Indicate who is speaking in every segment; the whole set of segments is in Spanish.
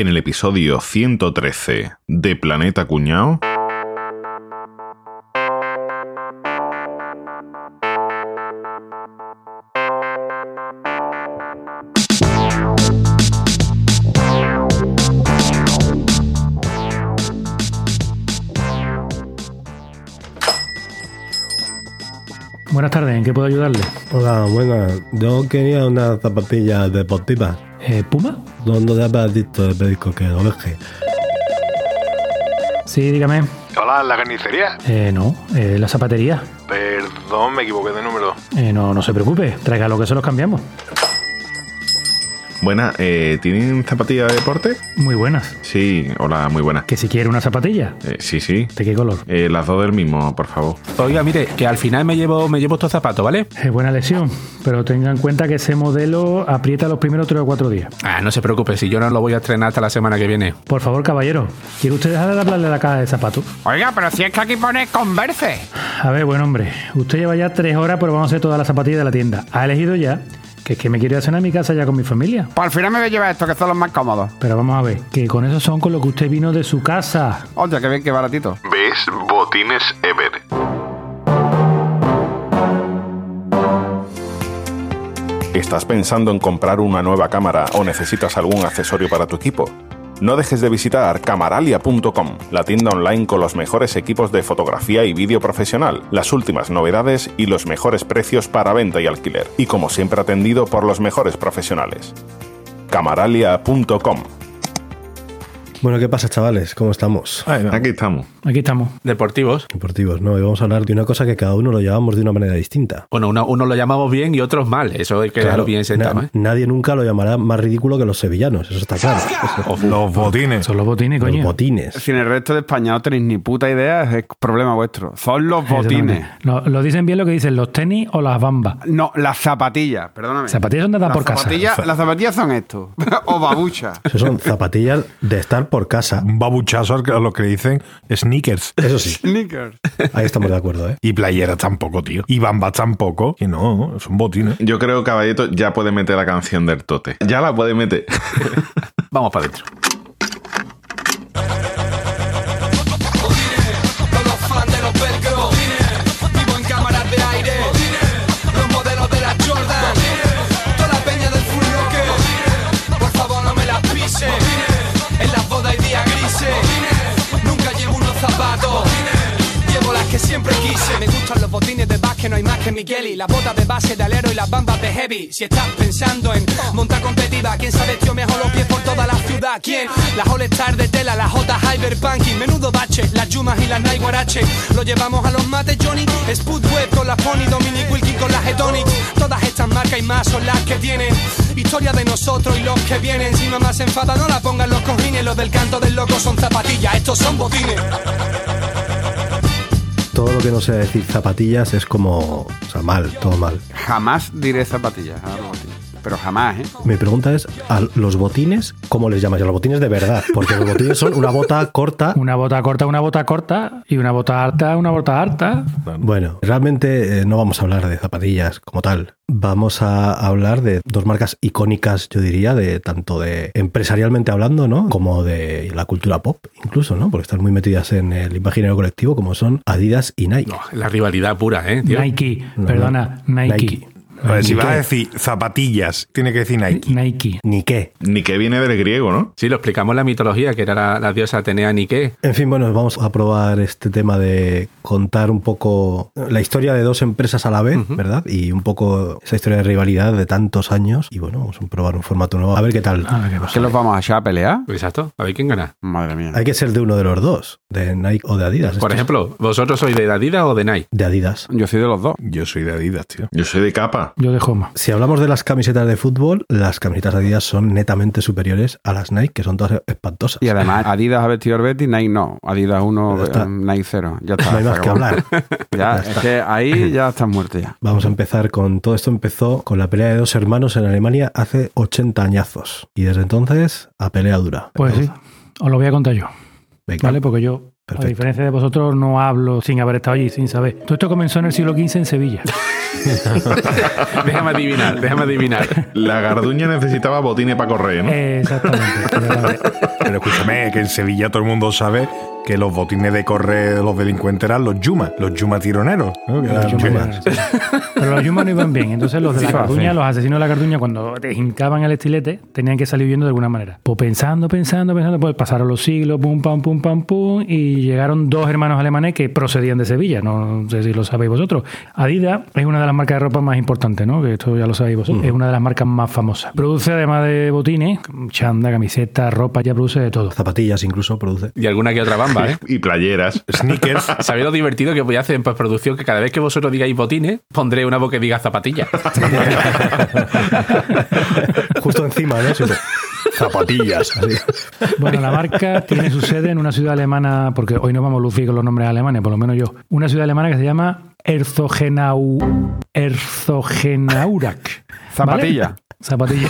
Speaker 1: en el episodio 113 de Planeta Cuñao.
Speaker 2: Buenas tardes, ¿en qué puedo ayudarle?
Speaker 3: Hola, buenas. Yo quería una zapatilla deportiva.
Speaker 2: Eh, ¿Puma?
Speaker 3: ¿Dónde te has dicho el médico que lo deje?
Speaker 2: Sí, dígame.
Speaker 4: Hola, ¿la carnicería?
Speaker 2: Eh, no, eh, la zapatería.
Speaker 4: Perdón, me equivoqué de número.
Speaker 2: Eh, no, no se preocupe, traiga lo que se los cambiamos.
Speaker 1: Buenas, eh, ¿tienen zapatillas de deporte?
Speaker 2: Muy buenas.
Speaker 1: Sí, hola, muy buenas.
Speaker 2: Que si quiere una zapatilla,
Speaker 1: Eh, sí, sí.
Speaker 2: ¿de qué color?
Speaker 1: Eh, las dos del mismo, por favor.
Speaker 5: Oiga, mire, que al final me llevo, me llevo estos zapatos, ¿vale?
Speaker 2: Es buena lesión, pero tenga en cuenta que ese modelo aprieta los primeros tres o cuatro días.
Speaker 5: Ah, no se preocupe, si yo no lo voy a estrenar hasta la semana que viene.
Speaker 2: Por favor, caballero, ¿quiere usted dejar de hablarle a la caja de zapatos?
Speaker 5: Oiga, pero si es que aquí pone Converse.
Speaker 2: A ver, buen hombre, usted lleva ya tres horas, pero vamos a hacer todas las zapatillas de la tienda. ¿Ha elegido ya? Que es que me quiero ir a mi casa ya con mi familia.
Speaker 6: Pues al final me voy a llevar esto, que son los más cómodos.
Speaker 2: Pero vamos a ver, que con esos son con lo que usted vino de su casa.
Speaker 6: Oye, que bien, qué baratito.
Speaker 1: ¿Ves? Botines Ever. ¿Estás pensando en comprar una nueva cámara o necesitas algún accesorio para tu equipo? No dejes de visitar camaralia.com, la tienda online con los mejores equipos de fotografía y vídeo profesional, las últimas novedades y los mejores precios para venta y alquiler, y como siempre atendido por los mejores profesionales. camaralia.com
Speaker 3: Bueno, ¿qué pasa, chavales? ¿Cómo estamos?
Speaker 1: Aquí estamos.
Speaker 2: Aquí estamos.
Speaker 5: Deportivos.
Speaker 3: Deportivos, ¿no? Y vamos a hablar de una cosa que cada uno lo llevamos de una manera distinta.
Speaker 5: Bueno, uno, uno lo llamamos bien y otros mal. Eso hay que dejarlo bien sentado,
Speaker 3: na-
Speaker 5: ¿eh?
Speaker 3: nadie nunca lo llamará más ridículo que los sevillanos, eso está claro. Eso-
Speaker 4: Los botines.
Speaker 2: Son los botines,
Speaker 3: los
Speaker 2: coño.
Speaker 3: botines.
Speaker 6: Si en el resto de España no tenéis ni puta idea, es problema vuestro. Son los botines.
Speaker 2: Lo, lo dicen bien lo que dicen, los tenis o las bambas.
Speaker 6: No, las zapatillas, perdóname.
Speaker 2: Zapatillas son de
Speaker 6: Las
Speaker 2: por casa.
Speaker 6: Las zapatillas son esto. o babuchas.
Speaker 3: Eso son zapatillas de estar por casa.
Speaker 4: Un babuchazo a lo que dicen sneakers.
Speaker 3: Eso sí,
Speaker 6: Sneakers.
Speaker 3: ahí estamos de acuerdo, ¿eh?
Speaker 4: Y playeras tampoco, tío. Y bambas tampoco. Que no, son botines.
Speaker 1: Yo creo que Caballito ya puede meter la canción del Tote. Ya la puede meter.
Speaker 5: Vamos para adentro.
Speaker 7: Que siempre quise. Me gustan los botines de básquet, no hay más que Migueli Las botas de base de alero y las bambas de heavy. Si estás pensando en montar competitiva ¿Quién sabe tío mejor los pies por toda la ciudad? ¿Quién? Las All Star de tela, las J Hyperpunky Menudo bache, las Yumas y las Guarache Lo llevamos a los mates Johnny Spudweb con las Pony, Dominic Wilkin con las Etonics Todas estas marcas y más son las que tienen Historia de nosotros y los que vienen. Si mamá se enfada no la pongan los cojines Los del canto del loco son zapatillas, estos son botines
Speaker 3: Todo lo que no sea decir zapatillas es como, o sea, mal, todo mal.
Speaker 6: Jamás diré zapatillas. Pero jamás, ¿eh?
Speaker 3: Mi pregunta es, ¿a los botines cómo les llamas? A los botines de verdad, porque los botines son una bota corta.
Speaker 2: Una bota corta, una bota corta y una bota alta, una bota alta.
Speaker 3: Bueno, realmente eh, no vamos a hablar de zapatillas como tal. Vamos a hablar de dos marcas icónicas, yo diría, de tanto de empresarialmente hablando, ¿no? Como de la cultura pop, incluso, ¿no? Porque están muy metidas en el imaginario colectivo, como son Adidas y Nike.
Speaker 5: No, la rivalidad pura, ¿eh, tío?
Speaker 2: Nike,
Speaker 3: No,
Speaker 2: perdona, Nike.
Speaker 3: Nike.
Speaker 4: A ver, si
Speaker 3: Nike.
Speaker 4: vas a decir zapatillas, tiene que decir Nike.
Speaker 2: Nike.
Speaker 3: Ni qué.
Speaker 1: Ni que viene del griego, ¿no?
Speaker 5: Sí, lo explicamos en la mitología, que era la, la diosa Atenea Nike.
Speaker 3: En fin, bueno, vamos a probar este tema de contar un poco la historia de dos empresas a la vez, ¿verdad? Y un poco esa historia de rivalidad de tantos años. Y bueno, vamos a probar un formato nuevo. A ver qué tal.
Speaker 2: A ver qué pasa.
Speaker 6: ¿Qué los vamos a echar a pelear?
Speaker 5: Exacto. A ver quién gana.
Speaker 6: Madre mía.
Speaker 3: Hay que ser de uno de los dos, de Nike o de Adidas.
Speaker 5: Por
Speaker 3: Estos-
Speaker 5: ejemplo, ¿vosotros sois de Adidas o de Nike?
Speaker 3: De Adidas.
Speaker 6: Yo soy de los dos.
Speaker 4: Yo soy de Adidas, tío.
Speaker 1: Yo soy de capa.
Speaker 2: Yo de Joma.
Speaker 3: Si hablamos de las camisetas de fútbol, las camisetas de Adidas son netamente superiores a las Nike, que son todas espantosas.
Speaker 6: Y además, Adidas ha vestido el Betis, Nike no. Adidas 1,
Speaker 3: Ya está.
Speaker 6: Nike 0. Ya está.
Speaker 3: no hay más que hablar.
Speaker 6: Ya, es que ahí ya estás muerto ya.
Speaker 3: Vamos a empezar con todo esto empezó con la pelea de dos hermanos en Alemania hace 80 añazos y desde entonces a pelea dura.
Speaker 2: Pues sí, os lo voy a contar yo.
Speaker 3: Venga.
Speaker 2: ¿Vale? Porque yo,
Speaker 3: Perfecto.
Speaker 2: a diferencia de vosotros, no hablo sin haber estado allí, sin saber. Todo esto comenzó en el siglo XV en Sevilla.
Speaker 5: déjame adivinar, déjame adivinar.
Speaker 1: La garduña necesitaba botines para correr, ¿no?
Speaker 2: Eh, Exactamente. exactamente.
Speaker 4: Pero escúchame, que en Sevilla todo el mundo sabe que los botines de correr de los delincuentes eran los Yuma, los Yuma tironeros. ¿no? Eran
Speaker 2: Los Yuma,
Speaker 4: Yuma.
Speaker 2: sí. Pero los Yuma no iban bien. Entonces los de la Carduña,
Speaker 4: sí.
Speaker 2: los asesinos de la Carduña, cuando te hincaban el estilete, tenían que salir huyendo de alguna manera. Pues pensando, pensando, pensando, pues pasaron los siglos, pum, pam, pum, pam, pum, y llegaron dos hermanos alemanes que procedían de Sevilla. No sé si lo sabéis vosotros. Adidas es una de las marcas de ropa más importantes, ¿no? Que esto ya lo sabéis vosotros. Es una de las marcas más famosas. Produce además de botines, chanda, camiseta, ropa, ya produce de todo.
Speaker 3: Zapatillas incluso produce.
Speaker 5: Y alguna que otra ¿eh?
Speaker 1: Y playeras.
Speaker 4: Sneakers.
Speaker 5: ¿Sabéis lo divertido que voy a hacer en postproducción? Que cada vez que vosotros digáis botines, pondré una voz que diga zapatilla.
Speaker 3: Justo encima, ¿no? Siempre, Zapatillas. así.
Speaker 2: Bueno, la marca tiene su sede en una ciudad alemana, porque hoy no vamos lucir con los nombres alemanes, por lo menos yo. Una ciudad alemana que se llama Herzogenau, Herzogenaurach.
Speaker 6: Zapatilla.
Speaker 2: Zapatilla.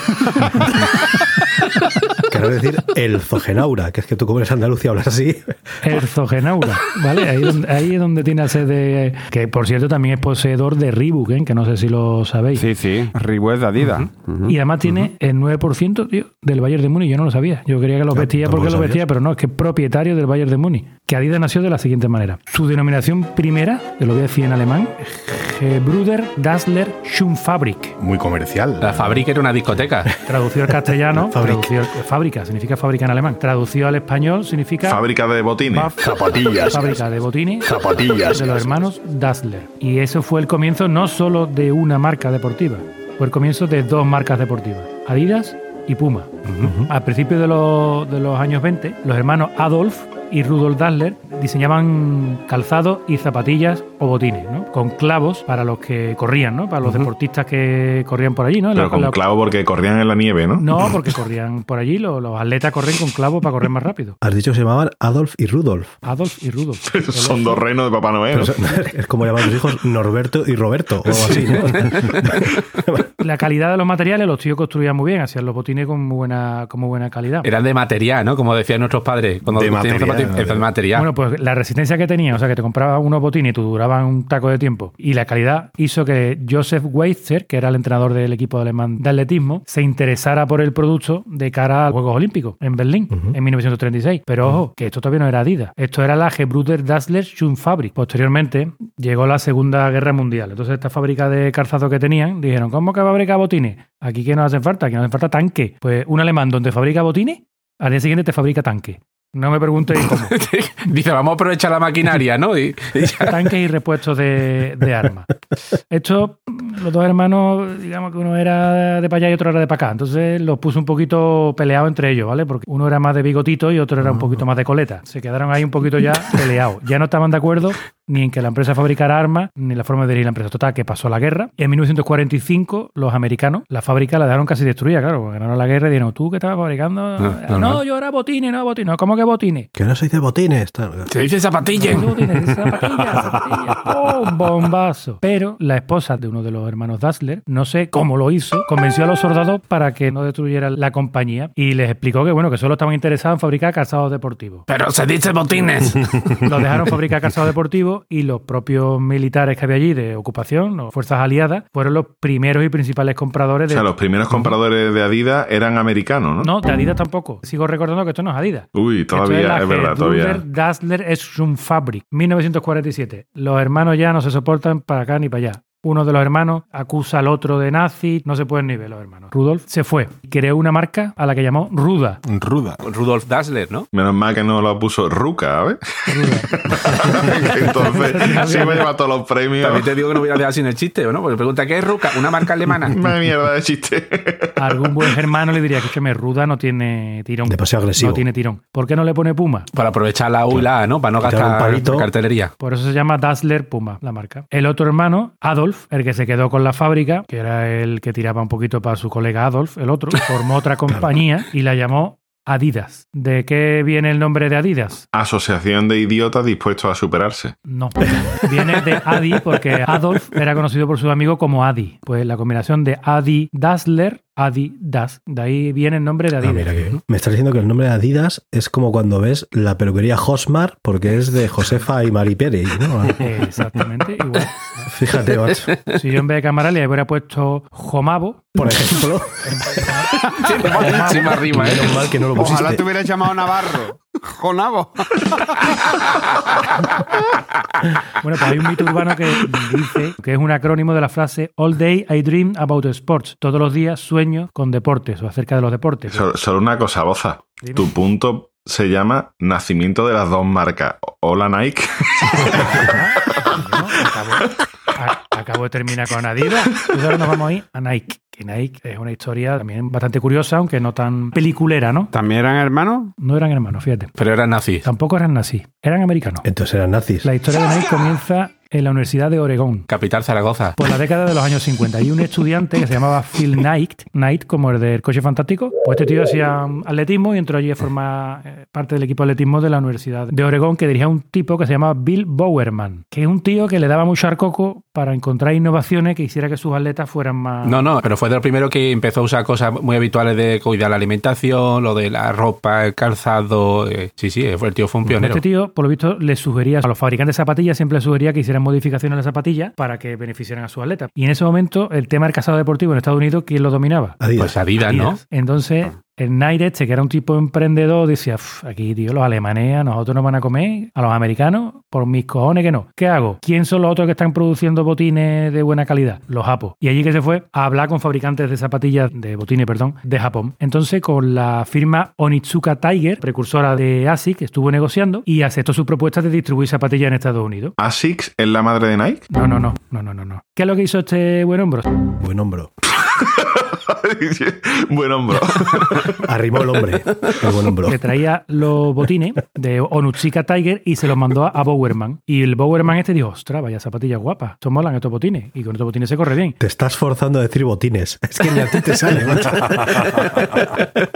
Speaker 3: Quiero decir el Zogenaura, que es que tú como eres andaluz y hablas así.
Speaker 2: Herzogenaurach, ¿vale? Ahí, donde- ahí es donde tiene la sede, que por cierto también es poseedor de Reebok, ¿eh? que no sé si lo sabéis.
Speaker 6: Sí, sí. Reebok de Adidas.
Speaker 2: Y además tiene el 9% tío, del Bayern de Múnich. Yo no lo sabía. Yo creía que los vestía
Speaker 3: ¿cómo
Speaker 2: porque
Speaker 3: lo
Speaker 2: los vestía,
Speaker 3: sabías?
Speaker 2: pero no, es que es propietario del Bayern de Múnich. Que Adidas nació de la siguiente manera. Su denominación primera, que lo voy a decir en alemán, Gebruder Dassler Schuhfabrik.
Speaker 4: Muy comercial.
Speaker 5: La fábrica era una discoteca.
Speaker 2: Traducido al castellano, Fábrica, significa fábrica en alemán. Traducido al español significa
Speaker 1: Fábrica de botines.
Speaker 4: Zapatillas.
Speaker 2: fábrica de botines
Speaker 4: Zapatillas.
Speaker 2: de los hermanos Dassler. Y eso fue el comienzo no solo de una marca deportiva, fue el comienzo de dos marcas deportivas, Adidas y Puma. Al principio de los, de los años 20, los hermanos Adolf y Rudolf Dassler diseñaban calzado y zapatillas o botines, ¿no? Con clavos para los que corrían, ¿no? Para los deportistas que corrían por allí, ¿no?
Speaker 1: Pero
Speaker 2: La-
Speaker 1: con
Speaker 2: la-
Speaker 1: clavo porque corrían en la nieve, ¿no?
Speaker 2: No, porque corrían por allí, los, los atletas corren con clavos para correr más rápido.
Speaker 3: Has dicho que se llamaban Adolf y Rudolf.
Speaker 2: Adolf y Rudolf.
Speaker 1: Son dos reinos de Papá Noel.
Speaker 3: Son- es como llaman los hijos Norberto y Roberto, o algo así, ¿no?
Speaker 2: La calidad de los materiales, los tíos construían muy bien, hacían los botines con muy buena, con muy buena calidad.
Speaker 5: Eran de material, ¿no? Como decían nuestros padres. Cuando
Speaker 4: De
Speaker 5: teníamos
Speaker 4: material, de
Speaker 5: material.
Speaker 2: Bueno, pues la resistencia que tenían, o sea, que te comprabas unos botines y te duraban un taco de tiempo, y la calidad hizo que Joseph Weitzer, que era el entrenador del equipo alemán de atletismo, se interesara por el producto de cara a los Juegos Olímpicos en Berlín en 1936. Pero ojo, que esto todavía no era Adidas. Esto era la Gebruder Dassler Schuhfabrik. Posteriormente llegó la Segunda Guerra Mundial. Entonces, esta fábrica de calzado que tenían, dijeron, ¿cómo que fabrica botines? Aquí que nos hacen falta, aquí nos hacen falta tanque. Pues un alemán donde fabrica botines, al día siguiente te fabrica tanque. No me preguntéis cómo.
Speaker 5: Dice, vamos a aprovechar la maquinaria, ¿no? Y, y
Speaker 2: tanques y repuestos de, de armas. Esto, los dos hermanos, digamos que uno era de para allá y otro era de para acá. Entonces los puso un poquito peleados entre ellos, ¿vale? Porque uno era más de bigotito y otro era un poquito más de coleta. Se quedaron ahí un poquito ya peleados. Ya no estaban de acuerdo ni en que la empresa fabricara armas, ni la forma de dirigir la empresa. Total, que pasó la guerra. Y en 1945, los americanos, la fábrica la dejaron casi destruida, claro. porque Ganaron la guerra y dijeron, ¿tú qué estabas fabricando?
Speaker 5: No,
Speaker 2: No,
Speaker 5: no, no.
Speaker 2: yo era botines, no botines. ¿Cómo que botines?
Speaker 3: Que no se dice botines.
Speaker 5: Se dice
Speaker 2: zapatillas, zapatillas. ¡Pum! bombazo. Pero la esposa de uno de los hermanos Dassler, no sé cómo lo hizo, convenció a los soldados para que no destruyeran la compañía y les explicó que bueno, que solo estaban interesados en fabricar calzados deportivos.
Speaker 5: Pero se dice botines.
Speaker 2: Los dejaron fabricar calzados deportivos y los propios militares que había allí de ocupación, o fuerzas aliadas, fueron los primeros y principales compradores
Speaker 1: O
Speaker 2: de...
Speaker 1: sea, los primeros compradores de Adidas eran americanos, ¿no?
Speaker 2: No, de Adidas tampoco. Sigo recordando que esto no es Adidas.
Speaker 1: Uy, todavía, es,
Speaker 2: la
Speaker 1: verdad, todavía.
Speaker 2: Dassler es un Fabrik, 1947. Los hermanos ya no se soportan para acá ni para allá. Uno de los hermanos acusa al otro de nazi, no se pueden ni ver los hermanos. Rudolf se fue, creó una marca a la que llamó Ruda.
Speaker 4: Ruda.
Speaker 5: Rudolf Dassler, ¿no?
Speaker 1: Menos mal que no lo puso Ruca, ¿sabes? Entonces, sí me lleva todos los premios.
Speaker 5: También te digo que no voy a dejar sin el chiste, ¿no? Porque pregunta, ¿qué es Ruca? Una marca alemana.
Speaker 1: Una mierda de chiste.
Speaker 2: A algún buen germano le diría que es que me Ruda no tiene tirón.
Speaker 3: Demasiado agresivo.
Speaker 2: No tiene tirón. ¿Por qué no le pone Puma?
Speaker 5: Para aprovechar la U y la A, ¿no? Para no
Speaker 3: un
Speaker 5: gastar
Speaker 3: palito.
Speaker 5: cartelería.
Speaker 2: Por eso se llama Dassler Puma, la marca. El otro hermano, Adolf, el que se quedó con la fábrica, que era el que tiraba un poquito para su colega Adolf, el otro, formó otra compañía y la llamó Adidas. ¿De qué viene el nombre de Adidas?
Speaker 1: Asociación de idiotas dispuestos a superarse.
Speaker 2: No. Viene de Adi porque Adolf era conocido por sus amigos como Adi. Pues la combinación de Adi Dassler, Adi Das. De ahí viene el nombre de
Speaker 3: Ah,
Speaker 2: Adidas.
Speaker 3: mira que Me estás diciendo que el nombre de Adidas es como cuando ves la peluquería Hosmar porque es de Josefa y Mari Pérez, ¿no?
Speaker 2: Exactamente igual.
Speaker 3: Fíjate, macho.
Speaker 2: Si yo en vez de Camaralia hubiera puesto Jomabo,
Speaker 3: Por ejemplo,
Speaker 5: Tiene buenísima rima, ¿eh?
Speaker 3: menos mal que no lo pusiste.
Speaker 6: Ojalá te hubieras llamado Navarro. Jonavo.
Speaker 2: bueno, pues hay un mito urbano que dice que es un acrónimo de la frase All day I dream about sports. Todos los días sueño con deportes o acerca de los deportes.
Speaker 1: Solo, solo una cosa, Boza.
Speaker 2: Dime.
Speaker 1: Tu punto se llama Nacimiento de las dos marcas. Hola Nike.
Speaker 2: ¿no? Acabo, a- acabo de terminar con Adidas. Y ahora nos vamos a ir a Nike. Que Nike es una historia también bastante curiosa, aunque no tan peliculera, ¿no?
Speaker 6: ¿También eran hermanos?
Speaker 2: No eran hermanos, fíjate.
Speaker 5: Pero eran nazis.
Speaker 2: Tampoco eran nazis, eran americanos.
Speaker 3: Entonces eran nazis.
Speaker 2: La historia de Nike comienza en la Universidad de Oregón.
Speaker 5: Capital Zaragoza.
Speaker 2: Por la década de los años 50. Y un estudiante que se llamaba Phil Knight, Knight como el del coche fantástico, pues este tío hacía atletismo y entró allí a formar eh, parte del equipo de atletismo de la Universidad de Oregón que dirigía un tipo que se llamaba Bill Bowerman, que es un tío que le daba mucho al coco para encontrar innovaciones que hiciera que sus atletas fueran más...
Speaker 5: No, no, pero fue de lo primero que empezó a usar cosas muy habituales de cuidar la alimentación, lo de la ropa, el calzado. eh, sí, sí, el tío fue un pionero.
Speaker 2: Este tío, por lo visto, le sugería a los fabricantes de zapatillas, siempre les sugería que hicieran modificaciones a las zapatillas para que beneficiaran a sus atletas. Y en ese momento, el tema del calzado deportivo en Estados Unidos, ¿quién lo dominaba?
Speaker 3: Adidas.
Speaker 5: Pues Adidas, ¿no?
Speaker 2: Adidas. Entonces, el Knight este, que era un tipo emprendedor, decía, "Uf, aquí, tío, los alemanes a nosotros nos van a comer, a los americanos, por mis cojones que no. ¿Qué hago? ¿Quién son los otros que están produciendo botines de buena calidad? Los japos. Y allí que se fue a hablar con fabricantes de zapatillas, de botines, perdón, de Japón. Entonces, con la firma Onitsuka Tiger, precursora de ASIC, estuvo negociando y aceptó su propuesta de distribuir zapatillas en Estados Unidos.
Speaker 1: ¿Asics es la madre de Nike?
Speaker 2: No, no, no, no, no, no, no. ¿Qué es lo que hizo este buen hombro?
Speaker 3: Buen hombro.
Speaker 1: buen hombro.
Speaker 3: Arrimó el hombre. El buen hombro.
Speaker 2: que traía los botines de Onutsuka Tiger y se los mandó a, Bowerman. Y el Bowerman este dijo, ostras, vaya zapatillas guapas, estos molan estos botines. Y con estos botines se corre bien.
Speaker 3: Te estás forzando a decir botines. Es que ni a ti te sale, macho.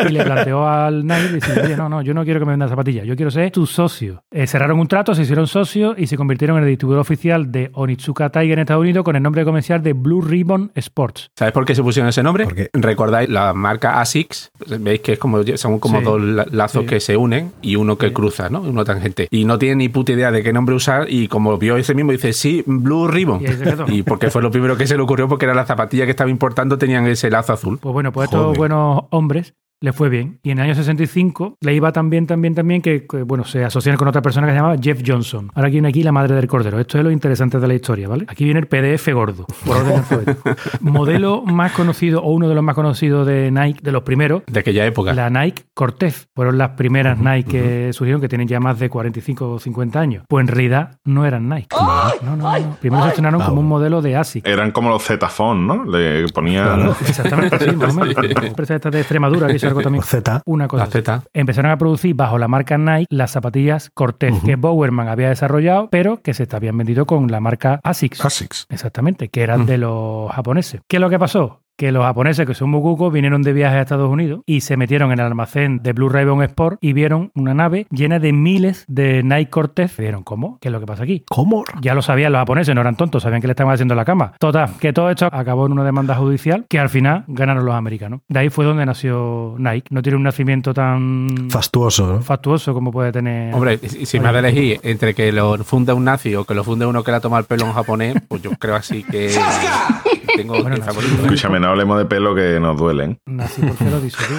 Speaker 2: Y le planteó al Nike diciendo, oye, no, no, yo no quiero que me vendas zapatillas, yo quiero ser tu socio. Eh, cerraron un trato, se hicieron socios y se convirtieron en el distribuidor oficial de Onitsuka Tiger en Estados Unidos con el nombre comercial de Blue Ribbon Sports.
Speaker 5: ¿Sabes por qué se pusieron ese nombre?
Speaker 3: ¿Por qué?
Speaker 5: ¿Recordáis la marca ASICS? Veis que es como, son como
Speaker 2: Sí.
Speaker 5: dos la- lazos
Speaker 2: Sí.
Speaker 5: que se unen y uno que cruza, ¿no? Uno tangente. Y no tiene ni puta idea de qué nombre usar y como vio ese mismo dice, sí, Blue Ribbon.
Speaker 2: Y
Speaker 5: porque fue lo primero que se le ocurrió porque era la zapatilla que estaba importando tenían ese lazo azul.
Speaker 2: Pues bueno, pues estos
Speaker 3: Joder.
Speaker 2: buenos hombres le fue bien. Y en el año 65 le iba bien, tan bien que, que, bueno, se asociaron con otra persona que se llamaba Jeff Johnson. Ahora viene aquí la madre del cordero. Esto es lo interesante de la historia, ¿vale? Aquí viene el PDF gordo, por orden alfabético. Modelo más conocido o uno de los más conocidos de Nike, de los primeros,
Speaker 5: De aquella época.
Speaker 2: la Nike Cortez. Fueron las primeras Nike que surgieron, que tienen ya más de 45 o 50 años. Pues en realidad no eran Nike. No, no, no. Primero se estrenaron como un modelo de ASIC.
Speaker 1: Eran como los Z-Phone, ¿no? Le ponían...
Speaker 2: Exactamente, sí, más o menos. La empresa esta de Extremadura que hizo algo también.
Speaker 3: Por Z.
Speaker 2: Una cosa.
Speaker 5: La Z.
Speaker 2: así. Empezaron a producir bajo la marca Nike las zapatillas Cortez que Bowerman había desarrollado, pero que se habían vendido con la marca ASICS.
Speaker 4: Asics.
Speaker 2: Exactamente, que eran de los japoneses. ¿Qué es lo que pasó? Que los japoneses, que son muy cucos, vinieron de viaje a Estados Unidos y se metieron en el almacén de Blue Ribbon Sport y vieron una nave llena de miles de Nike Cortez. Vieron, ¿cómo? ¿Qué es lo que pasa aquí?
Speaker 3: ¿Cómo?
Speaker 2: Ya lo sabían los japoneses, no eran tontos, sabían que le estaban haciendo la cama. Total, que todo esto acabó en una demanda judicial que al final ganaron los americanos. De ahí fue donde nació Nike. No tiene un nacimiento tan
Speaker 3: Fastuoso, ¿no?
Speaker 2: fastuoso como puede tener.
Speaker 5: Hombre, si me ha de elegir entre que lo funda un nazi o que lo funde uno que le ha tomado el pelo a un japonés, pues yo creo así que tengo
Speaker 2: Bueno.
Speaker 1: Escúchame, no hablemos de pelo que nos duelen.
Speaker 2: Nací por disodio.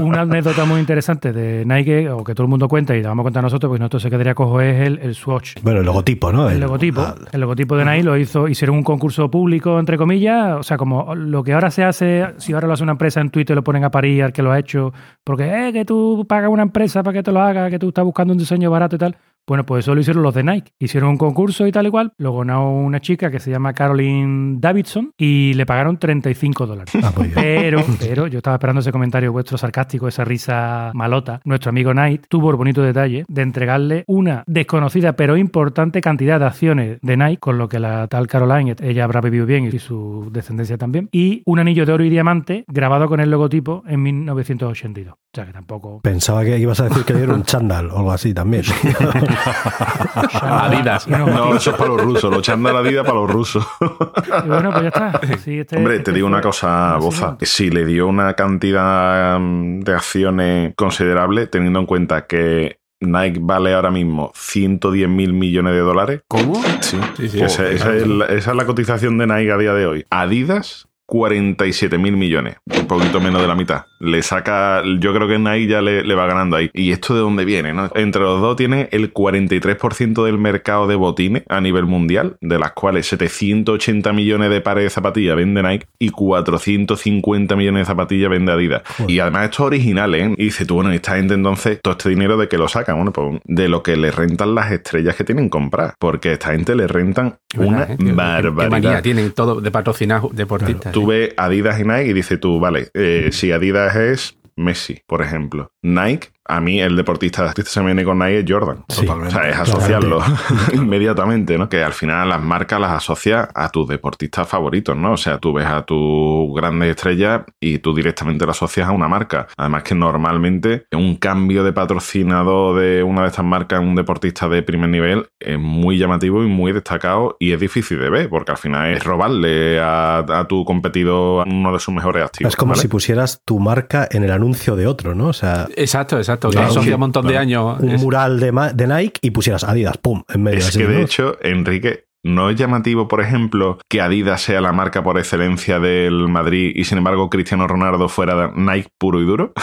Speaker 2: Una anécdota muy interesante de Nike, o que todo el mundo cuenta y la vamos a contar nosotros, porque nosotros se quedaría cojo, es el, el Swatch.
Speaker 3: Bueno, el logotipo, ¿no?
Speaker 2: El logotipo,
Speaker 3: ah,
Speaker 2: el logotipo de Nike lo hizo, hicieron un concurso público, entre comillas, o sea, como lo que ahora se hace, si ahora lo hace una empresa en Twitter, lo ponen a parir al que lo ha hecho, porque eh, que tú pagas una empresa para que te lo haga, que tú estás buscando un diseño barato y tal. Bueno, pues eso lo hicieron los de Nike. Hicieron un concurso y tal y cual, lo ganó una chica que se llama Caroline Davidson y le pagaron 35 dólares.
Speaker 3: ah, bien.
Speaker 2: Pero, pero yo estaba esperando ese comentario vuestro sarcástico, esa risa malota. Nuestro amigo Knight tuvo el bonito detalle de entregarle una desconocida pero importante cantidad de acciones de Nike, con lo que la tal Caroline, ella habrá vivido bien y su descendencia también, y un anillo de oro y diamante grabado con el logotipo en 1982. O sea que tampoco...
Speaker 3: Pensaba que ibas a decir que dieron un chándal o algo así también.
Speaker 5: Adidas.
Speaker 2: No,
Speaker 1: No, eso es para los rusos. Lo echan de la vida para los rusos.
Speaker 2: y bueno, pues ya está. Sí, este-
Speaker 1: Hombre,
Speaker 2: este
Speaker 1: te digo
Speaker 2: fue
Speaker 1: una cosa, Boza. Si le dio una cantidad mm, de acciones considerable, teniendo en cuenta que Nike vale ahora mismo 110 mil millones de dólares.
Speaker 6: ¿Cómo?
Speaker 1: Sí,
Speaker 5: Sí, sí.
Speaker 1: esa, esa es la, esa es la cotización de Nike a día de hoy. Adidas, 47 mil millones, un poquito menos de la mitad. Le saca, yo creo que Nike ya le, le va ganando ahí. ¿Y esto de dónde viene? No? Entre los dos tienen el 43% del mercado de botines a nivel mundial, de las cuales 780 millones de pares de zapatillas vende Nike y 450 millones de zapatillas vende Adidas. Y además esto es original, ¿eh? Y dice tú, bueno, ¿y esta gente entonces, todo este dinero de que lo sacan, bueno, pues de lo que le rentan las estrellas que tienen comprar. Porque a esta gente le rentan una
Speaker 5: ¿Verdad, eh? Qué-
Speaker 1: barbaridad.
Speaker 5: manía tienen todo de patrocinar deportistas.
Speaker 1: Tú ves Adidas y Nike y dices tú, vale, eh, si Adidas es Messi, por ejemplo. Nike, a mí el deportista que se me viene con Nike es Jordan.
Speaker 3: Sí,
Speaker 1: O sea, es asociarlo inmediatamente, ¿no? Que al final las marcas las asocia a tus deportistas favoritos, ¿no? O sea, tú ves a tus grandes estrellas y tú directamente lo asocias a una marca. Además que normalmente un cambio de patrocinador de una de estas marcas en un deportista de primer nivel es muy llamativo y muy destacado y es difícil de ver porque al final es robarle a, a tu competidor uno de sus mejores activos.
Speaker 3: Es como
Speaker 1: ¿vale?
Speaker 3: si pusieras tu marca en el anuncio de otro, ¿no? O sea,
Speaker 5: Exacto, exacto.
Speaker 3: Claro,
Speaker 5: un montón de
Speaker 1: claro.
Speaker 5: años.
Speaker 3: un
Speaker 5: Es-
Speaker 3: mural de, Nike y pusieras Adidas, pum, en medio.
Speaker 1: Es que de hecho, Enrique, ¿no es llamativo, por ejemplo, que Adidas sea la marca por excelencia del Madrid y sin embargo Cristiano Ronaldo fuera Nike puro y duro?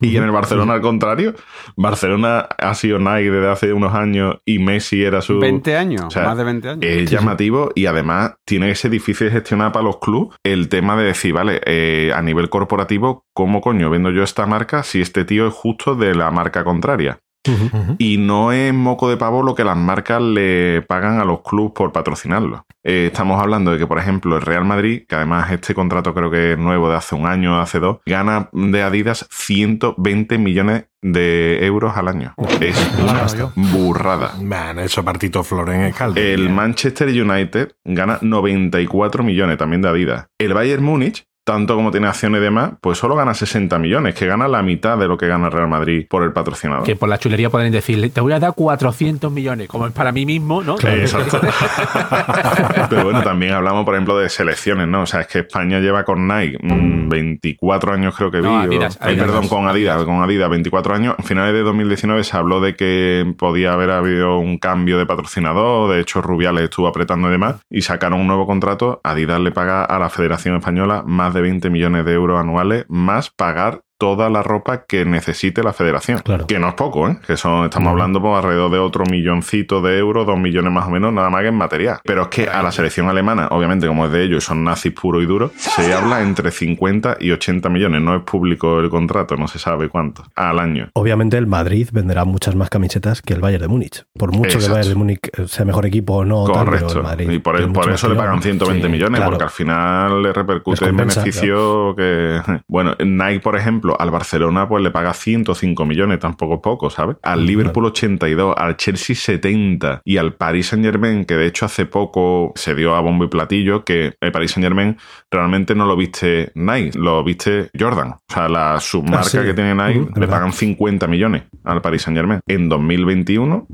Speaker 1: Y en el Barcelona al contrario. Barcelona ha sido Nike desde hace unos años y Messi era su...
Speaker 6: 20 años,
Speaker 1: o sea,
Speaker 6: más de 20 años.
Speaker 1: Es llamativo y además tiene que ser difícil de gestionar para los clubes el tema de decir, vale, eh, a nivel corporativo, ¿cómo coño vendo yo esta marca si este tío es justo de la marca contraria? Y no es moco de pavo lo que las marcas le pagan a los clubes por patrocinarlo. Eh, estamos hablando de que, por ejemplo, el Real Madrid, que además este contrato creo que es nuevo de hace un año, hace dos, gana de Adidas 120 millones de euros al año. Es una burrada.
Speaker 4: Man, eso partito Floren es.
Speaker 1: El Manchester United gana 94 millones también de Adidas. El Bayern Múnich, tanto como tiene acciones y demás, pues solo gana 60 millones, que gana la mitad de lo que gana el Real Madrid por el patrocinador.
Speaker 5: Que por la chulería pueden decirle, te voy a dar 400 millones, como es para mí mismo, ¿no?
Speaker 1: Exacto. Pero bueno, también hablamos, por ejemplo, de selecciones, ¿no? O sea, es que España lleva con Nike mm, 24 años, creo que vi.
Speaker 5: No,
Speaker 1: o-
Speaker 5: Adidas,
Speaker 1: ay,
Speaker 5: Adidas.
Speaker 1: perdón, con Adidas, con Adidas, 24 años. A finales de 2019 se habló de que podía haber habido un cambio de patrocinador. De hecho, Rubiales estuvo apretando y demás. Y sacaron un nuevo contrato. Adidas le paga a la Federación Española más de 20 millones de euros anuales, más pagar toda la ropa que necesite la federación.
Speaker 3: Claro.
Speaker 1: Que no es poco, ¿eh? Que son, estamos hablando pues, alrededor de otro milloncito de euros, dos millones más o menos, nada más que en material. Pero es que a la selección alemana, obviamente, como es de ellos, y son nazis puro y duro, se habla entre 50 y 80 millones. No es público el contrato, no se sabe cuánto. Al año.
Speaker 3: Obviamente el Madrid venderá muchas más camisetas que el Bayern de Múnich. Por mucho que el Bayern de Múnich sea mejor equipo o no, tal, pero el
Speaker 1: Correcto.
Speaker 3: Madrid
Speaker 1: y por,
Speaker 3: tiene
Speaker 1: por
Speaker 3: mucho
Speaker 1: eso le pagan 120
Speaker 3: Sí,
Speaker 1: millones,
Speaker 3: claro.
Speaker 1: porque al final le repercute en beneficio que... Bueno, Nike, por ejemplo, al Barcelona pues le paga 105 millones, tampoco es poco, ¿sabes? Al Liverpool 82, al Chelsea 70 y al Paris Saint Germain, que de hecho hace poco se dio a bombo y platillo, que el Paris Saint Germain realmente no lo viste Nike, lo viste Jordan. O sea, la submarca
Speaker 3: Ah, sí.
Speaker 1: que tiene Nike le pagan 50 millones al Paris Saint Germain. En 2021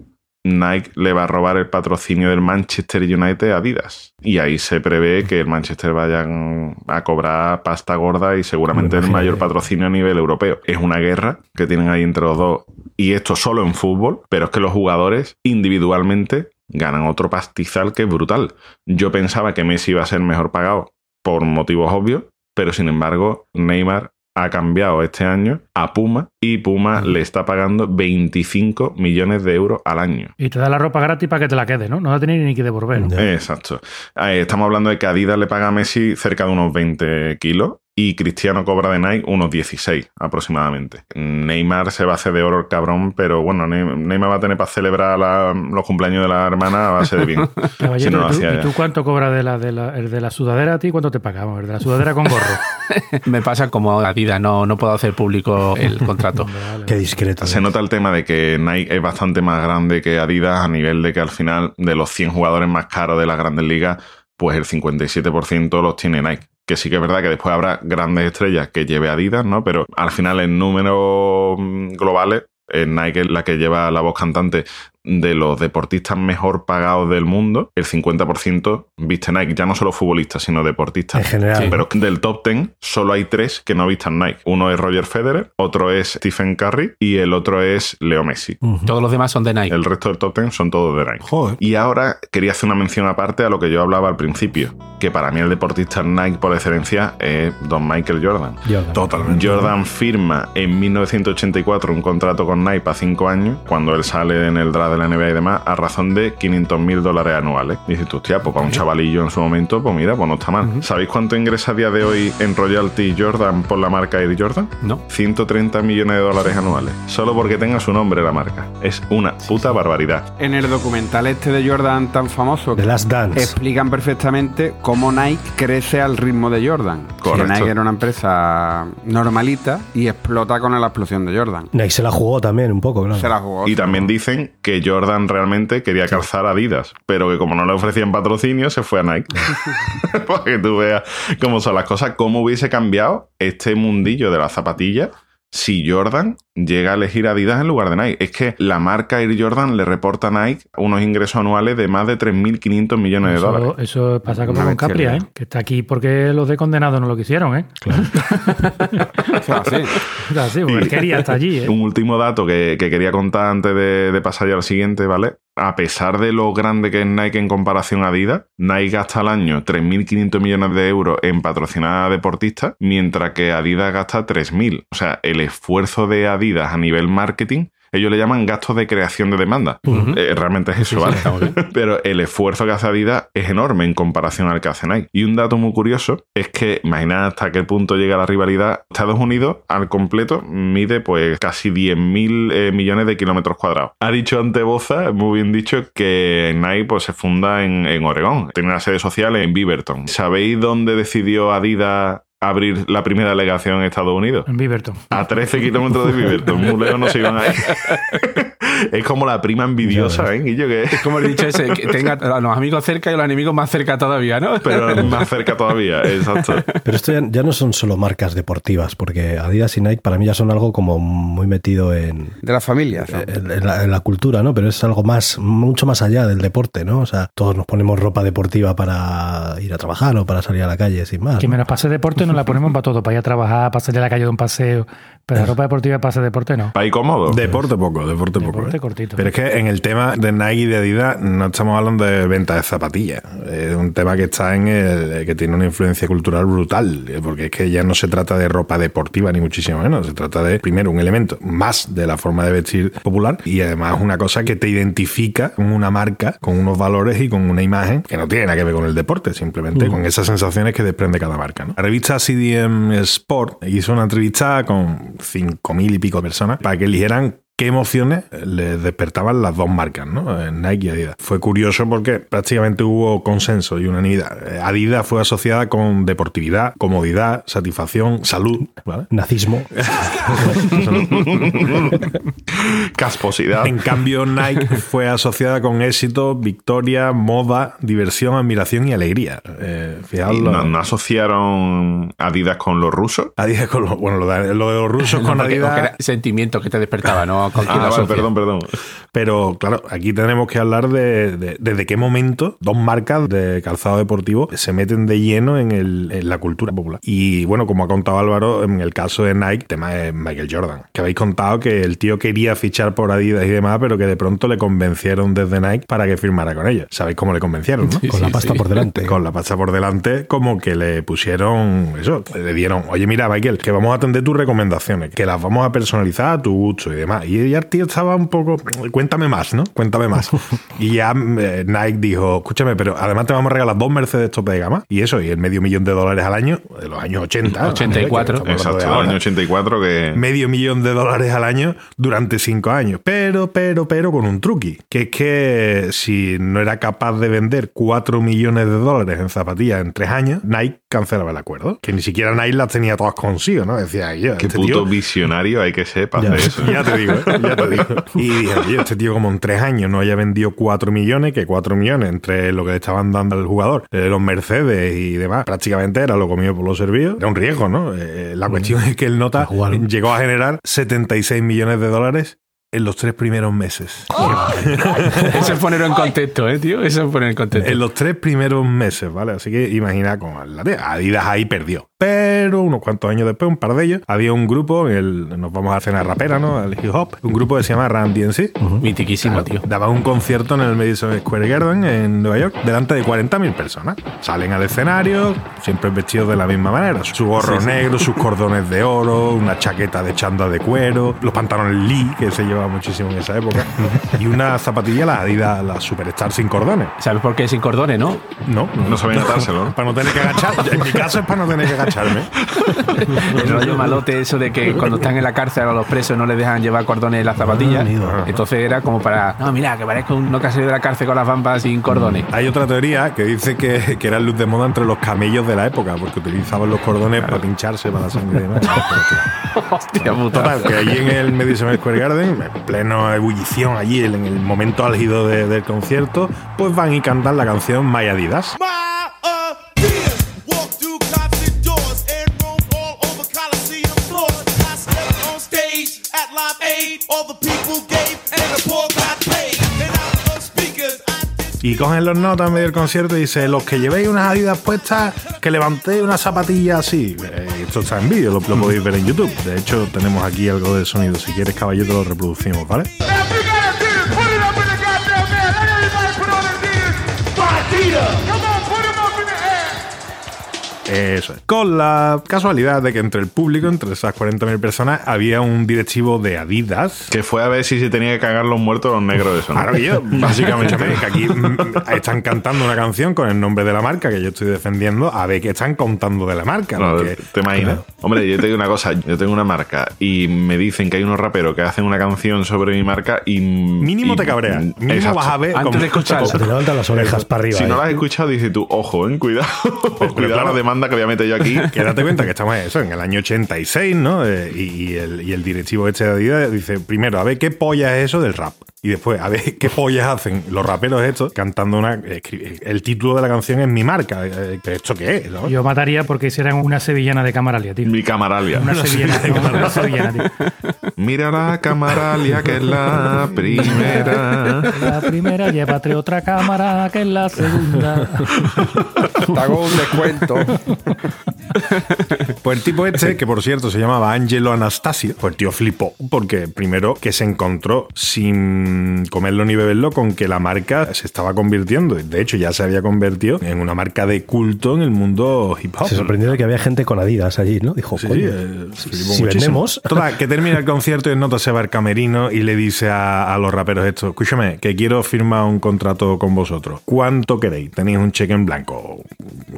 Speaker 1: Nike le va a robar el patrocinio del Manchester United a Adidas. Y ahí se prevé que el Manchester vayan a cobrar pasta gorda y seguramente el mayor patrocinio a nivel europeo. Es una guerra que tienen ahí entre los dos. Y esto solo en fútbol, pero es que los jugadores individualmente ganan otro pastizal que es brutal. Yo pensaba que Messi iba a ser mejor pagado por motivos obvios, pero sin embargo Neymar ha cambiado este año a Puma y Puma le está pagando 25 millones de euros al año.
Speaker 2: Y te da la ropa gratis para que te la quede, ¿no? No la tenéis ni que devolver.
Speaker 1: Exacto. Eh, Estamos hablando de que Adidas le paga a Messi cerca de unos 20 kilos y Cristiano cobra de Nike unos 16 aproximadamente. Neymar se va a hacer de oro el cabrón, pero bueno, Ne- Neymar va a tener para celebrar la- los cumpleaños de la hermana a base de bien.
Speaker 2: Caballero,
Speaker 1: Si no lo
Speaker 2: ¿y, tú, y cuánto cobras de la, de, la, el de la sudadera a ti? ¿Cuánto te pagamos? El de la sudadera con gorro.
Speaker 5: Me pasa como Adidas, no, no puedo hacer público el contrato.
Speaker 2: Vale.
Speaker 3: Qué discreto.
Speaker 1: Se nota el tema de que Nike es bastante más grande que Adidas a nivel de que al final de los 100 jugadores más caros de las grandes ligas, pues el 57% los tiene Nike. Que sí que es verdad que después habrá grandes estrellas que lleve Adidas, ¿no? Pero al final en números mm, globales, eh, Nike la que lleva la voz cantante. De los deportistas mejor pagados del mundo, el 50% viste Nike, ya no solo futbolistas, sino deportistas.
Speaker 3: En general.
Speaker 1: Sí, pero del top 10 solo hay tres que no vistan Nike. Uno es Roger Federer, otro es Stephen Curry y el otro es Leo Messi.
Speaker 5: Todos los demás son de Nike.
Speaker 1: El resto del top 10 son todos de Nike.
Speaker 4: Joder.
Speaker 1: Y ahora quería hacer una mención aparte a lo que yo hablaba al principio, que para mí el deportista Nike por excelencia es Don Michael Jordan.
Speaker 3: Jordan.
Speaker 4: Totalmente.
Speaker 1: Jordan firma en 1984 un contrato con Nike para 5 años, cuando él sale en el draft de la NBA y demás, a razón de 500 mil dólares anuales. Dices tú, hostia, pues para un chavalillo en su momento, pues mira, pues no está mal. ¿Sabéis cuánto ingresa a día de hoy en royalty Jordan por la marca Air Jordan?
Speaker 5: No.
Speaker 1: 130 millones de dólares anuales. Solo porque tenga su nombre la marca. Es una puta barbaridad.
Speaker 6: En el documental este de Jordan tan famoso,
Speaker 3: The Last Dance.
Speaker 6: explican perfectamente cómo Nike crece al ritmo de Jordan. Que
Speaker 1: Correcto.
Speaker 6: Nike era una empresa normalita y explota con la explosión de Jordan.
Speaker 3: Nike se la jugó también un poco, claro.
Speaker 6: Se la jugó.
Speaker 1: Y también dicen que Jordan realmente quería calzar Adidas, pero que como no le ofrecían patrocinio, se fue a Nike. Para que tú veas cómo son las cosas, cómo hubiese cambiado este mundillo de la zapatilla si Jordan llega a elegir Adidas en lugar de Nike. Es que la marca Air Jordan le reporta a Nike unos ingresos anuales de más de 3.500 millones de dólares.
Speaker 2: Eso, pasa como
Speaker 6: Una
Speaker 2: con Capria, ¿eh? que está aquí porque los de condenados no lo quisieron, ¿eh?
Speaker 6: O sea, sí.
Speaker 2: O sea, sí, porque quería hasta allí, ¿eh?
Speaker 1: Un último dato que, que quería contar antes de, de pasar ya al siguiente, ¿vale? A pesar de lo grande que es Nike en comparación a Adidas, Nike gasta al año 3.500 millones de euros en patrocinar a deportistas, mientras que Adidas gasta 3.000. O sea, el esfuerzo de Adidas a nivel marketing ellos le llaman gastos de creación de demanda. Eh, realmente es eso, ¿vale? Pero el esfuerzo que hace Adidas es enorme en comparación al que hace Nike. Y un dato muy curioso es que, imaginad hasta qué punto llega la rivalidad. Estados Unidos, al completo, mide pues casi 10.000 eh, millones de kilómetros cuadrados. Ha dicho ante Boza, muy bien dicho, que Nike pues, se funda en, en Oregón. Tiene una sede social en Beaverton. ¿Sabéis dónde decidió Adidas abrir la primera delegación en Estados Unidos?
Speaker 2: En Beaverton.
Speaker 1: A 13 kilómetros de Beaverton. Muy lejos no se iban a ir. es como la prima envidiosa, ¿eh, Guillo? Que
Speaker 5: Es como he dicho ese, que tenga a los amigos cerca y a los enemigos más cerca todavía, ¿no?
Speaker 1: pero más cerca todavía, exacto.
Speaker 3: Pero esto ya, ya no son solo marcas deportivas, porque Adidas y Nike para mí ya son algo como muy metido en,
Speaker 6: De las familias. ¿no?
Speaker 3: en, en la, en la cultura, ¿no? Pero es algo más, mucho más allá del deporte, ¿no? O sea, todos nos ponemos ropa deportiva para ir a trabajar o para salir a la calle, sin más.
Speaker 2: Que
Speaker 3: ¿no?
Speaker 2: menos pase deporte nos la ponemos para todo, para ir a trabajar, para salir a la calle de un paseo. Pero la ropa deportiva para hacer deporte no.
Speaker 1: Para ir cómodo.
Speaker 4: Deporte poco, deporte poco.
Speaker 2: Deporte
Speaker 4: ¿eh?
Speaker 2: cortito.
Speaker 4: Pero es que en el tema de Nike y de Adidas no estamos hablando de venta de zapatillas. Es un tema que está en el, que tiene una influencia cultural brutal, eh, porque es que ya no se trata de ropa deportiva ni muchísimo menos. Se trata de, primero, un elemento más de la forma de vestir popular y además una cosa que te identifica con una marca, con unos valores y con una imagen que no tiene nada que ver con el deporte, simplemente con esas sensaciones que desprende cada marca. ¿no? La revista CDM Sport hizo una entrevista con 5.000 y pico personas para que eligieran qué emociones les despertaban las dos marcas, ¿no? Nike y Adidas. Fue curioso porque prácticamente hubo consenso y unanimidad. Adidas fue asociada con deportividad, comodidad, satisfacción, salud, ¿vale?
Speaker 3: Nazismo.
Speaker 1: Casposidad.
Speaker 4: En cambio, Nike fue asociada con éxito, victoria, moda, diversión, admiración y alegría. Eh, fijaos
Speaker 1: ¿Y
Speaker 4: lo-
Speaker 1: ¿No, no asociaron Adidas con los rusos?
Speaker 4: Adidas con los, bueno, lo de, lo de los rusos con
Speaker 5: Porque- porque
Speaker 4: Adidas.
Speaker 5: era sentimiento que te despertaba, ¿no? Con
Speaker 1: Ah, vale, perdón, perdón.
Speaker 4: Pero claro, aquí tenemos que hablar de, de- desde qué momento dos marcas de calzado deportivo se meten de lleno en, el- en la cultura popular. Y bueno, como ha contado Álvaro, en el caso de Nike, el tema es Michael Jordan. Que habéis contado que el tío quería fichar por Adidas y demás, pero que de pronto le convencieron desde Nike para que firmara con ellos. ¿Sabéis cómo le convencieron, no?
Speaker 3: con la pasta por delante.
Speaker 4: Con la pasta por delante, como que le pusieron eso, le dieron, oye, mira, Michael, que vamos a atender tus recomendaciones, que las vamos a personalizar a tu gusto y demás. Y ya el tío estaba un poco, cuéntame más, ¿no? Cuéntame más. y ya eh, Nike dijo, escúchame, pero además te vamos a regalar dos Mercedes tope de gama y eso, y el medio millón de dólares al año, de los años 80.
Speaker 5: 84.
Speaker 4: ¿vale? Que estamos hablando
Speaker 1: Exacto,
Speaker 4: de
Speaker 1: el
Speaker 4: ahora
Speaker 1: año 84 que...
Speaker 4: medio millón de dólares al año durante cinco años. Pero, pero, pero con un truqui. Que es que si no era capaz de vender cuatro millones de dólares en zapatillas en tres años, Nike cancelaba el acuerdo. Que ni siquiera Nike las tenía todas consigo, ¿no? Decía, "Ay, yo,
Speaker 1: Qué
Speaker 4: este
Speaker 1: puto
Speaker 4: tío...
Speaker 1: visionario hay que ser para
Speaker 3: Ya.
Speaker 1: hacer eso.
Speaker 4: Ya te digo, ¿eh? ya te digo. Y dije, oye, este tío como en tres años no haya vendido cuatro millones, que cuatro millones entre lo que le estaban dando al jugador, eh, los Mercedes y demás, prácticamente era lo comido por lo servido. Era un riesgo, ¿no? Eh, la cuestión es que el nota llegó a generar 76 millones de dólares en los tres primeros meses.
Speaker 5: Eso es ponerlo en contexto, ¿eh, tío? Eso es poner en contexto.
Speaker 4: En los tres primeros meses, ¿vale? Así que imagina cómo la de Adidas ahí perdió. Pero unos cuantos años después, un par de ellos, había un grupo, en el, nos vamos a hacer una rapera, ¿no? El hip hop, un grupo que se llama Run DMC.
Speaker 5: Mitiquísimo, tío.
Speaker 4: Daban un concierto en el Madison Square Garden en Nueva York delante de 40.000 personas. Salen al escenario, siempre vestidos de la misma manera. Su gorro negro, sus cordones de oro, una chaqueta de chanda de cuero, los pantalones Lee, que se llevaba muchísimo en esa época, y una zapatilla, la Adidas, la Superstar sin cordones.
Speaker 5: ¿Sabes por qué sin cordones, no?
Speaker 4: No,
Speaker 1: No sabían atárselo, ¿no?
Speaker 4: Para no tener que agachar. En mi caso es para no tener que agacharme.
Speaker 5: El rollo malote, eso de que cuando están en la cárcel a los presos no les dejan llevar cordones en las zapatillas.
Speaker 3: amigo.
Speaker 5: Entonces era como para. No, mira, que parezco uno que ha salido de la cárcel con las bambas sin cordones.
Speaker 4: Hay otra teoría que dice que, que era luz de moda entre los camellos de la época, porque utilizaban los cordones para pincharse para la sangre y demás.
Speaker 5: Hostia puta.
Speaker 4: Total, que allí en el Madison Square Garden, en pleno ebullición, allí en el momento álgido de- del concierto, pues van y cantan la canción My Adidas.
Speaker 8: My
Speaker 4: Y cogen los notas en medio del concierto y dice, los que llevéis unas Adidas puestas, que levantéis una zapatilla así. Eh, esto está en vídeo, lo, podéis ver en YouTube. De hecho, tenemos aquí algo de sonido. Si quieres, caballito, lo reproducimos, ¿vale? Eso es. Con la casualidad de que entre el público, entre esas 40.000 personas, había un directivo de Adidas.
Speaker 1: Que fue a ver si se tenía que cagar los muertos los negros de eso. ¿no?
Speaker 4: Yo, básicamente, que aquí mm, están cantando una canción con el nombre de la marca que yo estoy defendiendo, a ver qué están contando de la marca.
Speaker 1: No,
Speaker 4: porque-
Speaker 1: ¿Te imaginas? Hombre, yo te digo una cosa, yo tengo una marca y me dicen que hay unos raperos que hacen una canción sobre mi marca y...
Speaker 4: Mínimo
Speaker 1: y-
Speaker 4: te cabreas. Mínimo
Speaker 1: Exacto.
Speaker 4: vas a ver...
Speaker 5: Antes de escucharlo.
Speaker 3: Se te levantan las orejas para arriba.
Speaker 1: Si no
Speaker 3: ¿eh?
Speaker 1: lo has escuchado, dices tú, ojo, eh, cuidado. cuidado
Speaker 4: claro.
Speaker 1: la demanda que voy a yo aquí.
Speaker 4: Que date cuenta que estamos en eso, en el año 86, ¿no? Eh, y, y el, y el directivo este de Adidas dice, primero, a ver qué polla es eso del rap. Y después, a ver qué pollas hacen los raperos estos cantando una... El título de la canción es mi marca. Eh, ¿pero ¿Esto qué es? no?
Speaker 2: Yo mataría porque hicieran una sevillana de camaralia, tío.
Speaker 1: Mi camaralia.
Speaker 2: Una sevillana, no, una sevillana, tío.
Speaker 1: Mira la camaralia que es la primera.
Speaker 2: La primera, llévate otra cámara que es la segunda.
Speaker 6: Te hago un descuento.
Speaker 4: Pues el tipo este, que por cierto se llamaba Angelo Anastasio, pues el tío flipó, porque primero que se encontró sin comerlo ni beberlo con que la marca se estaba convirtiendo, de hecho ya se había convertido en una marca de culto en el mundo hip hop.
Speaker 3: Se sorprendió de que había gente con Adidas allí, ¿no? Dijo,
Speaker 4: Sí,
Speaker 3: coño,
Speaker 4: sí, eh,
Speaker 3: si, vendemos...
Speaker 4: Total, que termina el concierto y en nota se va al camerino y le dice a, a los raperos esto, escúchame, que quiero firmar un contrato con vosotros. ¿Cuánto queréis? Tenéis un cheque en blanco.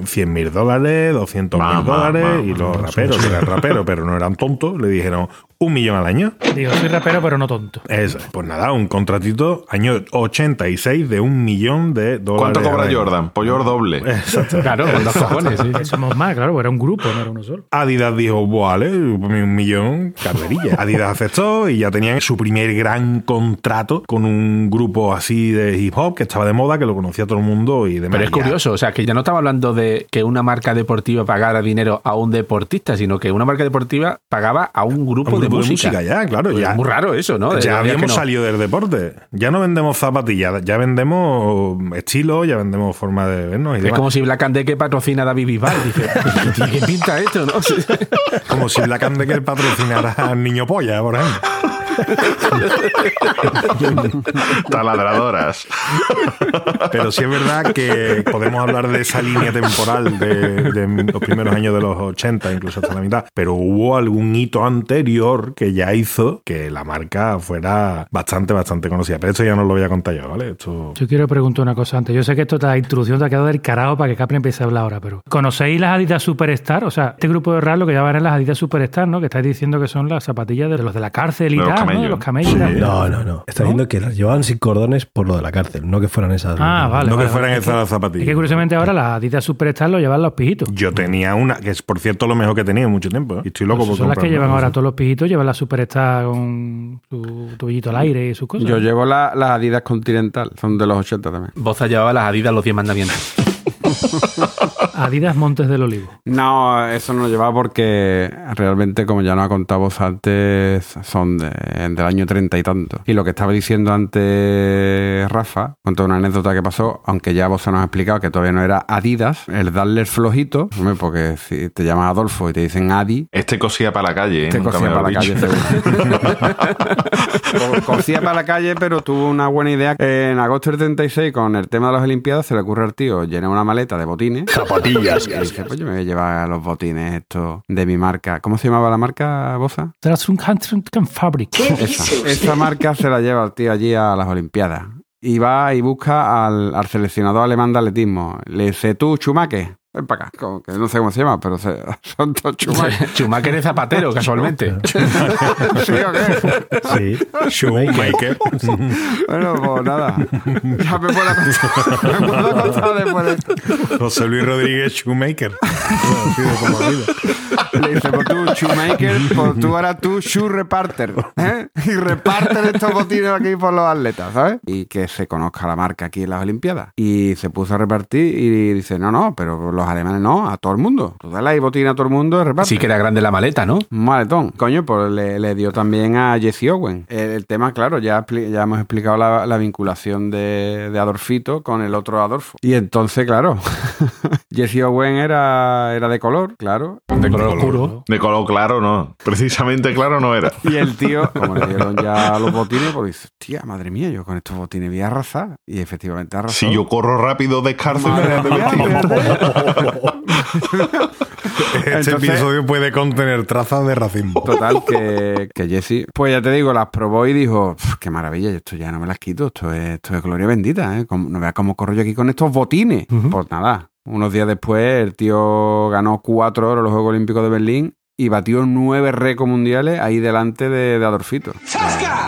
Speaker 4: 100 mil dólares, 200 mil dólares y los raperos, que eran raperos, pero no eran tontos, le dijeron un millón al año.
Speaker 2: Digo, soy rapero, pero no tonto.
Speaker 4: Eso, pues nada, un contratito año 86 de un millón de dólares.
Speaker 1: ¿Cuánto cobra. Jordan? Pues yo doble.
Speaker 4: Exacto.
Speaker 5: Claro, con dos cojones, sí.
Speaker 2: Somos más, claro, porque era un grupo, no era uno solo.
Speaker 4: Adidas dijo, vale, un millón, carrerilla. Adidas aceptó y ya tenían su primer gran contrato con un grupo así de hip hop que estaba de moda, que lo conocía todo el mundo y demás.
Speaker 5: Pero es curioso, o sea, que ya no estamos hablando de que una marca deportiva pagara dinero a un deportista, sino que una marca deportiva pagaba a un grupo,
Speaker 4: Un grupo
Speaker 5: de, música.
Speaker 4: ya, claro.
Speaker 5: Pues
Speaker 4: ya,
Speaker 5: es muy raro eso, ¿no? De-
Speaker 4: Ya habíamos
Speaker 5: no.
Speaker 4: salido del deporte. Ya no vendemos zapatillas, ya vendemos estilo, ya vendemos forma de vernos y
Speaker 5: Es
Speaker 4: demás.
Speaker 5: como si Black and Decker patrocina a David Bisbal. Dice, ¿qué pinta esto, no?
Speaker 4: Como si Black and Decker patrocinara al niño polla, por ejemplo.
Speaker 1: Taladradoras.
Speaker 4: Pero sí es verdad que podemos hablar de esa línea temporal de, de los primeros años de los 80, incluso hasta la mitad. Pero hubo algún hito anterior que ya hizo que la marca fuera bastante, bastante conocida. Pero esto ya no lo voy a contar yo, ¿vale? Esto.
Speaker 2: Yo quiero preguntar una cosa antes. Yo sé que esto esta introducción te ha quedado del carajo para que Capri empiece a hablar ahora, pero ¿conocéis las Adidas Superstar? O sea, este grupo de rap lo que llaman las Adidas Superstar, ¿no? Que estáis diciendo que son las zapatillas de los de la cárcel y tal.
Speaker 1: Camellos.
Speaker 2: De los camellos. y tal.
Speaker 3: No, no, no. Está diciendo que las llevaban sin cordones por lo de la cárcel, no que fueran esas.
Speaker 2: Ah, vale.
Speaker 4: no
Speaker 2: vale,
Speaker 4: que fueran
Speaker 2: vale.
Speaker 4: esas las
Speaker 2: Es que
Speaker 4: zapatillas.
Speaker 2: curiosamente ahora las Adidas Superstar lo llevan los pijitos.
Speaker 4: Yo tenía una, que es por cierto lo mejor que he tenido en mucho tiempo. ¿eh? Y estoy loco
Speaker 2: Pues
Speaker 4: por
Speaker 2: son las que llevan ahora todos los pijitos, llevan la Superstar con su tubillito al aire y sus cosas.
Speaker 6: Yo llevo la- las Adidas Continental, son de los 80 también.
Speaker 5: Boza llevaba las Adidas los 10 mandamientos.
Speaker 2: Adidas Montes del Olivo.
Speaker 6: No, eso no lo llevaba porque realmente, como ya nos ha contado vos antes, son de- del año treinta y tanto. Y lo que estaba diciendo antes Rafa, contó una anécdota que pasó, aunque ya vos nos ha explicado que todavía no era Adidas, el darle el flojito, hombre, porque si te llamas Adolfo y te dicen Adi,
Speaker 1: Este cosía para la calle, ¿eh?
Speaker 6: te
Speaker 1: Nunca
Speaker 6: cosía para la calle, seguro. Cosía para la calle, pero tuvo una buena idea. En agosto del 36, con el tema de las Olimpiadas, se le ocurre al tío llenar una maleta de botines.
Speaker 3: Zapatillas.
Speaker 6: Y dice, pues yo me voy a llevar los botines estos de mi marca. ¿Cómo se llamaba la marca, Boza?
Speaker 2: Tras un Fabrik.
Speaker 6: Esa, esa marca se la lleva el tío allí a las Olimpiadas. Y va y busca al, al seleccionador alemán de atletismo. Le dice, tú, Chumaque, ven para acá. Como que no sé cómo se llama, pero se- son todos Chumaque.
Speaker 5: Schumacher es zapatero, casualmente.
Speaker 6: ¿Sí o qué?
Speaker 3: Sí.
Speaker 4: Shoemaker.
Speaker 6: Bueno, pues nada. Ya me puedo contar, me puedo contar después de esto.
Speaker 4: José Luis Rodríguez Shoemaker. Así de toda la vida.
Speaker 6: Le dice, pues tú, shoemaker, pues tú ahora tú, shoe reparter. ¿eh? Y reparten estos botines aquí por los atletas, ¿sabes? Y que se conozca la marca aquí en las Olimpiadas. Y se puso a repartir y dice, no, no, pero los alemanes no, a todo el mundo. Tú dale ahí botín a todo el mundo y reparte.
Speaker 5: Sí que era grande la maleta, ¿no?
Speaker 6: Un maletón. Coño, pues le, le dio también a Jesse Owen. El, el tema, claro, ya, ya hemos explicado la, la vinculación de, de Adolfito con el otro Adolfo. Y entonces, claro, Jesse Owen era, era de color, claro.
Speaker 5: De color oscuro.
Speaker 1: De color claro, no. Precisamente claro no era.
Speaker 6: Y el tío, como le dieron ya los botines, pues dice, tía, madre mía, yo con estos botines voy a arrasar. Y efectivamente arrasó.
Speaker 1: Si yo corro rápido descalzo.
Speaker 4: Este
Speaker 6: Entonces-
Speaker 4: episodio puede contener trazas de racismo.
Speaker 6: Total, que, que Jesse, pues ya te digo, las probó y dijo, "Pf, qué maravilla, esto ya no me las quito, esto es, esto es gloria bendita, ¿eh? Como- No veas cómo corro yo aquí con estos botines. Pues nada, unos días después el tío ganó cuatro oro en los Juegos Olímpicos de Berlín y batió nueve récords mundiales ahí delante de, de Adolfito.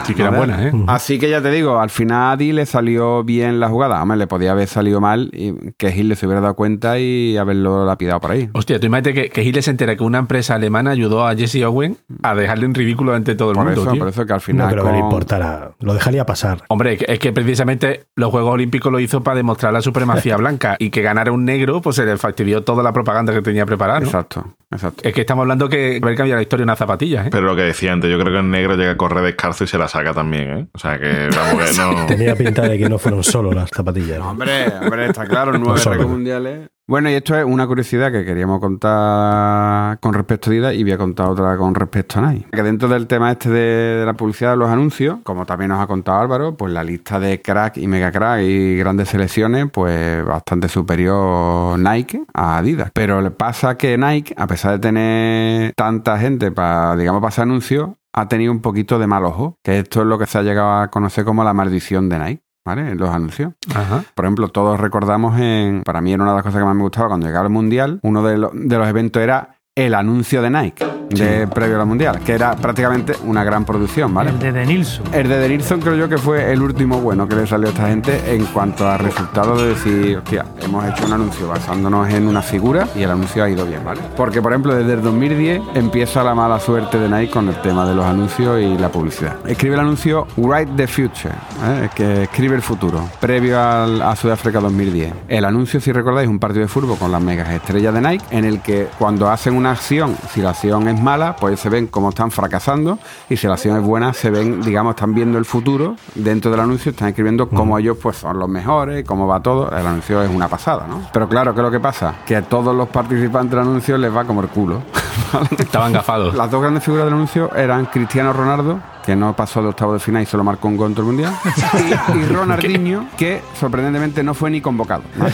Speaker 5: Sí que eran buenas, ¿eh?
Speaker 6: Así que ya te digo, al final a Adi le salió bien la jugada. Hombre, le podía haber salido mal y que Gil se hubiera dado cuenta y haberlo lapidado por ahí.
Speaker 5: Hostia, tú imagínate que, que Hitler se entera que una empresa alemana ayudó a Jesse Owen a dejarle en ridículo ante todo el
Speaker 6: Por
Speaker 5: mundo,
Speaker 6: eso,
Speaker 5: tío.
Speaker 6: por eso que al
Speaker 3: No
Speaker 6: final.
Speaker 3: creo que le importara. Lo dejaría pasar.
Speaker 5: Hombre, es que- es que precisamente los Juegos Olímpicos lo hizo para demostrar la supremacía blanca y que ganara un negro, pues se le fastidió toda la propaganda que tenía preparada, ¿no?
Speaker 6: Exacto, exacto.
Speaker 5: Es que estamos hablando que haber cambiado la historia en unas zapatillas, ¿eh?
Speaker 1: Pero lo que decía antes, yo creo que el negro llega a correr descalzo y se la saca también, ¿eh? O sea que, vamos, que no...
Speaker 3: Tenía pinta de que no fueron solo las zapatillas. ¿no?
Speaker 6: Hombre, hombre, está claro, nueve mundiales. Bueno, y esto es una curiosidad que queríamos contar con respecto a Adidas y voy a contar otra con respecto a Nike. Que dentro del tema este de, la publicidad de los anuncios, como también nos ha contado Álvaro, pues la lista de crack y mega crack y grandes selecciones, pues bastante superior Nike a Adidas. Pero le pasa que Nike, a pesar de tener tanta gente para, digamos, pasar anuncios, ha tenido un poquito de mal ojo, que esto es lo que se ha llegado a conocer como la maldición de Nike. ¿Vale? En los anuncios.
Speaker 5: Ajá.
Speaker 6: Por ejemplo, todos recordamos en. Para mí era una de las cosas que más me gustaba cuando llegaba el mundial. Uno de, lo- de los eventos era el anuncio de Nike, de previo al mundial, que era prácticamente una gran producción, ¿vale?
Speaker 2: El de De Nilsson.
Speaker 6: El de Denilson creo yo que fue el último bueno que le salió a esta gente en cuanto a resultados de decir, hostia, hemos hecho un anuncio basándonos en una figura y el anuncio ha ido bien, ¿vale? Porque, por ejemplo, desde el 2010 empieza la mala suerte de Nike con el tema de los anuncios y la publicidad. Escribe el anuncio Write the Future, ¿eh? que escribe el futuro, previo al- a Sudáfrica 2010. El anuncio, si recordáis, un partido de fútbol con las megas estrellas de Nike, en el que cuando hacen una acción, si la acción es mala, pues se ven cómo están fracasando, y si la acción es buena, se ven, digamos, están viendo el futuro dentro del anuncio, están escribiendo cómo ellos pues son los mejores, cómo va todo. El anuncio es una pasada, ¿no? Pero claro, ¿qué es lo que pasa? Que a todos los participantes del anuncio les va como el culo.
Speaker 5: Estaban gafados.
Speaker 6: Las dos grandes figuras del anuncio eran Cristiano Ronaldo, que no pasó de octavo de final y solo marcó un gol en todo el mundial, y, y Ronaldinho, que sorprendentemente no fue ni convocado. ¿vale?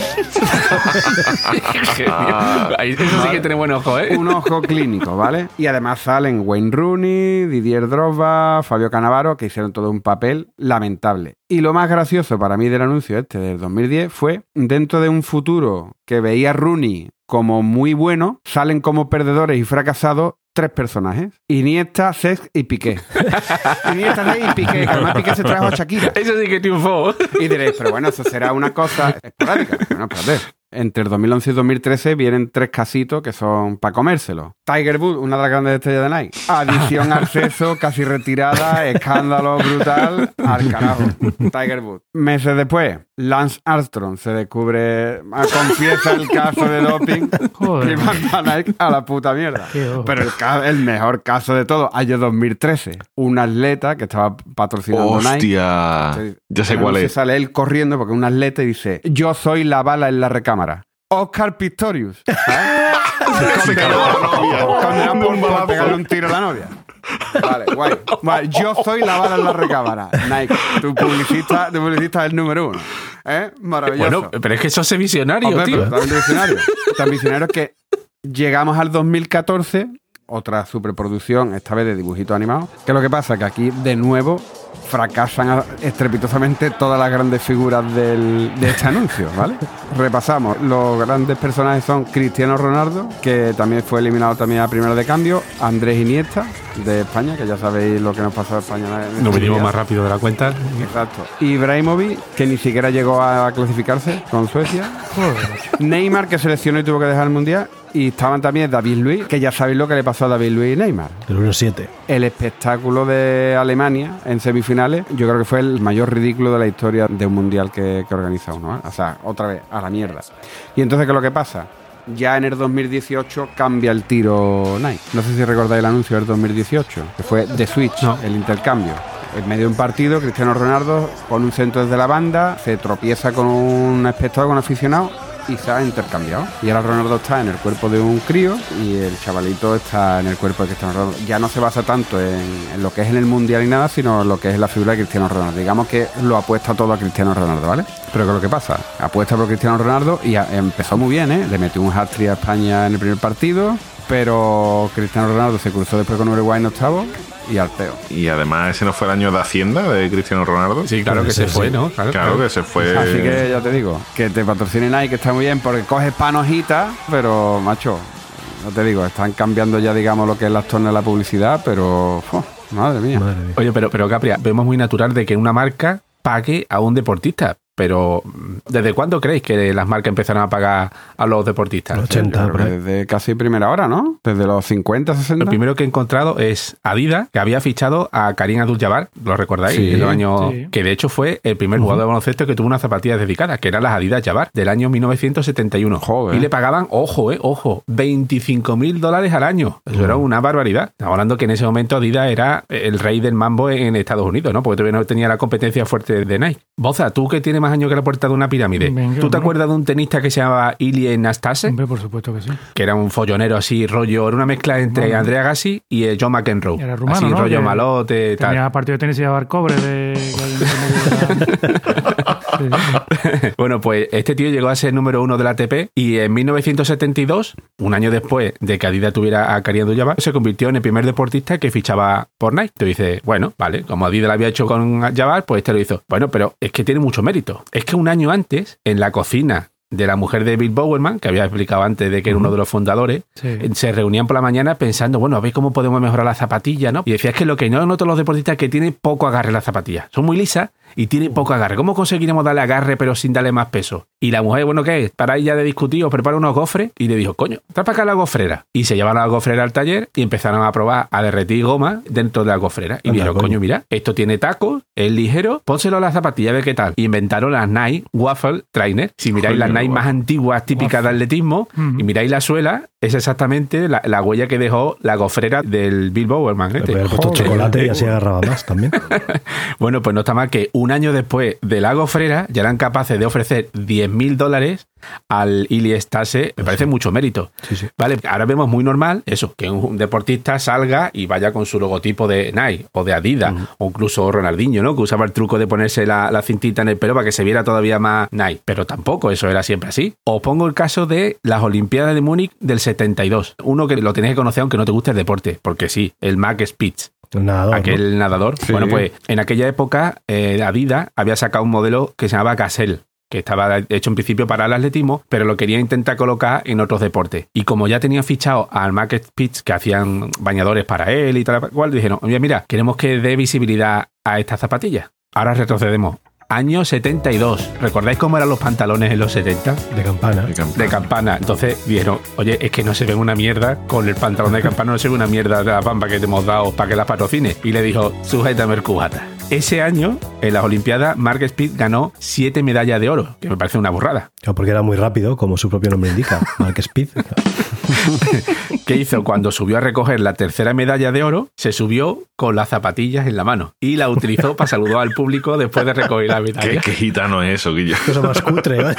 Speaker 5: Ahí- Eso sí que tiene buen ojo, ¿eh?
Speaker 6: Un ojo clínico, ¿vale? Y además salen Wayne Rooney, Didier Drogba, Fabio Canavaro, que hicieron todo un papel lamentable. Y lo más gracioso para mí del anuncio este del 2010 fue dentro de un futuro que veía Rooney como muy bueno, salen como perdedores y fracasados tres personajes. Iniesta, Cesc y Piqué. Iniesta, Cesc y Piqué, además Piqué se trajo a Shakira.
Speaker 5: Eso sí que triunfó.
Speaker 6: Y diréis, pero bueno, eso será una cosa esporádica. Bueno, espérate. Entre el 2011 y 2013 vienen tres casitos que son para comérselo. Tiger Woods, una de las grandes estrellas de Nike. Adición al sexo, casi retirada, escándalo brutal, al carajo. Tiger Woods. Meses después, Lance Armstrong se descubre, ah, confiesa el caso de doping
Speaker 2: Joder.
Speaker 6: y manda a Nike a la puta mierda. Pero el, ca- el mejor caso de todo, año 2013, un atleta que estaba patrocinando Nike.
Speaker 9: Hostia. Ya sé cuál es.
Speaker 6: Sale él corriendo porque un atleta y dice: Yo soy la bala en la recámara. Oscar Pistorius. ¿sabes? Condenado condenado por, por pegarle un tiro a la novia. Vale, guay. Vale, yo soy la bala en la recámara. Nike, tu publicista, tu publicista es el número uno. ¿Eh? Maravilloso.
Speaker 5: Bueno, pero es que sos visionario,
Speaker 6: Hombre,
Speaker 5: tío.
Speaker 6: pero tan visionario. Tan visionario que llegamos al 2014, otra superproducción, esta vez de dibujitos animados. ¿Qué es lo que pasa? Que aquí, de nuevo, fracasan estrepitosamente todas las grandes figuras del- de este anuncio, ¿vale? Repasamos. Los grandes personajes son Cristiano Ronaldo, que también fue eliminado también a primero de cambio, Andrés Iniesta, de España, que ya sabéis lo que nos pasó a España.
Speaker 5: Nos venimos más rápido de la cuenta.
Speaker 6: Exacto. Ibrahimovic, que ni siquiera llegó a clasificarse con Suecia. Neymar, que seleccionó y tuvo que dejar el mundial. Y estaban también David Luiz, que ya sabéis lo que le pasó a David Luiz y Neymar.
Speaker 3: El 1-7.
Speaker 6: El espectáculo de Alemania en semifinales, yo creo que fue el mayor ridículo de la historia de un mundial que, que organiza uno. ¿eh? O sea, otra vez, a la mierda. Y entonces, ¿qué es lo que pasa? Ya en el 2018 cambia el tiro Nike. No sé si recordáis el anuncio del 2018, que fue The Switch,
Speaker 5: No.
Speaker 6: el intercambio. En medio de un partido, Cristiano Ronaldo pone un centro desde la banda, se tropieza con un espectador, con un aficionado y se ha intercambiado. Y ahora Ronaldo está en el cuerpo de un crío y el chavalito está en el cuerpo de Cristiano Ronaldo. Ya no se basa tanto en, lo que es en el mundial y nada, sino en lo que es la figura de Cristiano Ronaldo. Digamos que lo apuesta todo a Cristiano Ronaldo, ¿vale? Pero ¿qué es lo que pasa? Apuesta por Cristiano Ronaldo y empezó muy bien, ¿eh? Le metió un hat-trick a España en el primer partido, pero Cristiano Ronaldo se cruzó después con Uruguay en octavo y al peo.
Speaker 9: Y además ese no fue el año de Hacienda de Cristiano Ronaldo.
Speaker 5: Sí, claro que se fue, ¿no? Claro,
Speaker 9: Claro que se fue.
Speaker 6: Así que ya te digo, que te patrocine Nike que está muy bien porque coges panojita, pero macho, no te digo, están cambiando ya digamos lo que es las tornas de la publicidad, pero ¡fua! madre mía.
Speaker 3: Madre mía.
Speaker 5: Oye, pero, pero Capria, vemos muy natural de que una marca pague a un deportista. Pero, ¿desde cuándo creéis que las marcas empezaron a pagar a los deportistas?
Speaker 3: Los 80,
Speaker 6: Yo creo
Speaker 3: por
Speaker 6: que
Speaker 3: ahí.
Speaker 6: desde casi primera hora, ¿no? Desde los 50, 60.
Speaker 5: Lo primero que he encontrado es Adidas, que había fichado a Karim Abdul-Jabbar, ¿lo recordáis?
Speaker 6: Sí,
Speaker 5: En los años-
Speaker 2: sí.
Speaker 5: Que de hecho fue el primer jugador de baloncesto que tuvo unas zapatillas dedicadas, que eran las Adidas Jabbar, del año 1971.
Speaker 6: Joder.
Speaker 5: Y le pagaban, ojo, eh, ojo, 25 mil dólares al año. Eso era una barbaridad. Estamos hablando que en ese momento Adidas era el rey del mambo en Estados Unidos, ¿no? Porque todavía no tenía la competencia fuerte de Nike. Boza, tú que tienes más años que la puerta de una pirámide,
Speaker 2: Venga,
Speaker 5: ¿tú te acuerdas de un tenista que se llamaba Ilie Nastase?
Speaker 2: Hombre, por supuesto que sí.
Speaker 5: que era un follonero así, rollo, era una mezcla entre
Speaker 2: Bueno.
Speaker 5: Andrea Gassi y John McEnroe.
Speaker 2: Era rumano,
Speaker 5: así,
Speaker 2: ¿no?
Speaker 5: rollo
Speaker 2: Que
Speaker 5: malote, tal.
Speaker 2: Tenía partido de tenis y llevar cobre de...
Speaker 5: Bueno, pues este tío llegó a ser número uno de la ATP y en 1972, un año después de que Adidas tuviera a Karim Abdul-Jabbar, se convirtió en el primer deportista que fichaba por Nike. Tú dices, bueno, vale, como Adidas lo había hecho con Jabbar, pues este lo hizo. Bueno, pero es que tiene mucho mérito. Es que un año antes, en la cocina de la mujer de Bill Bowerman, que había explicado antes de que era uno de los fundadores,
Speaker 2: Sí.
Speaker 5: se reunían por la mañana pensando, bueno, a ver cómo podemos mejorar las zapatillas, ¿no? Y decía, es que lo que no noto los deportistas es que tienen poco agarre las zapatillas. Son muy lisas y tienen poco agarre. ¿Cómo conseguiremos darle agarre pero sin darle más peso? Y la mujer, bueno, ¿qué es? Para ella de discutir, os prepara unos gofres y le dijo, coño, trae para acá la gofrera. Y se llevaron la gofrera al taller y empezaron a probar a derretir goma dentro de la gofrera. Y dijeron,
Speaker 3: coño.
Speaker 5: mira, esto tiene tacos, es ligero, pónselo a las zapatillas, a ver qué tal. Y inventaron las Nike Waffle Trainer. Si miráis las Nike más antiguas, típicas de atletismo, y miráis la suela, es exactamente la, la huella que dejó la gofrera del Bill Bowerman. Este.
Speaker 3: chocolate y así agarraba más también.
Speaker 5: Bueno, pues no está mal que un año después de la gofrera ya eran capaces de ofrecer 10 mil dólares al Iliestase. Me parece mucho mérito.
Speaker 3: Sí, sí.
Speaker 5: Vale, ahora vemos muy normal eso, que un deportista salga y vaya con su logotipo de Nike o de Adidas, o incluso Ronaldinho, ¿no? Que usaba el truco de ponerse la, la cintita en el pelo para que se viera todavía más Nike. Pero tampoco eso era siempre así. Os pongo el caso de las Olimpiadas de Múnich del 72. Uno que lo tenéis que conocer aunque no te guste el deporte, porque sí, el Mac Spitz.
Speaker 3: El nadador, ¿no?
Speaker 5: aquel nadador.
Speaker 6: Sí.
Speaker 5: Bueno, pues en aquella época eh, Adidas había sacado un modelo que se llamaba Gazelle que estaba hecho en principio para el atletismo, pero lo quería intentar colocar en otros deportes. Y como ya tenían fichado al Market Pitch, que hacían bañadores para él y tal cual, dijeron, oye, mira, queremos que dé visibilidad a estas zapatillas. Ahora retrocedemos. Año 72. ¿Recordáis cómo eran los pantalones en los 70?
Speaker 3: De campana.
Speaker 5: de campana. Entonces dijeron, oye, es que no se ve una mierda con el pantalón de campana, no se ve una mierda de la pampa que te hemos dado para que la patrocine. Y le dijo, sujétame el cubata. Ese año en las Olimpiadas, Mark Speed ganó siete medallas de oro, que me parece una burrada.
Speaker 3: Porque era muy rápido, como su propio nombre indica, Mark Speed.
Speaker 5: ¿Qué hizo? Cuando subió a recoger la tercera medalla de oro, se subió con las zapatillas en la mano y la utilizó para saludar al público después de recoger la
Speaker 9: ¿Qué,
Speaker 5: medalla.
Speaker 9: qué gitano es eso, Guillo?
Speaker 3: Cosa más cutre, ¿eh?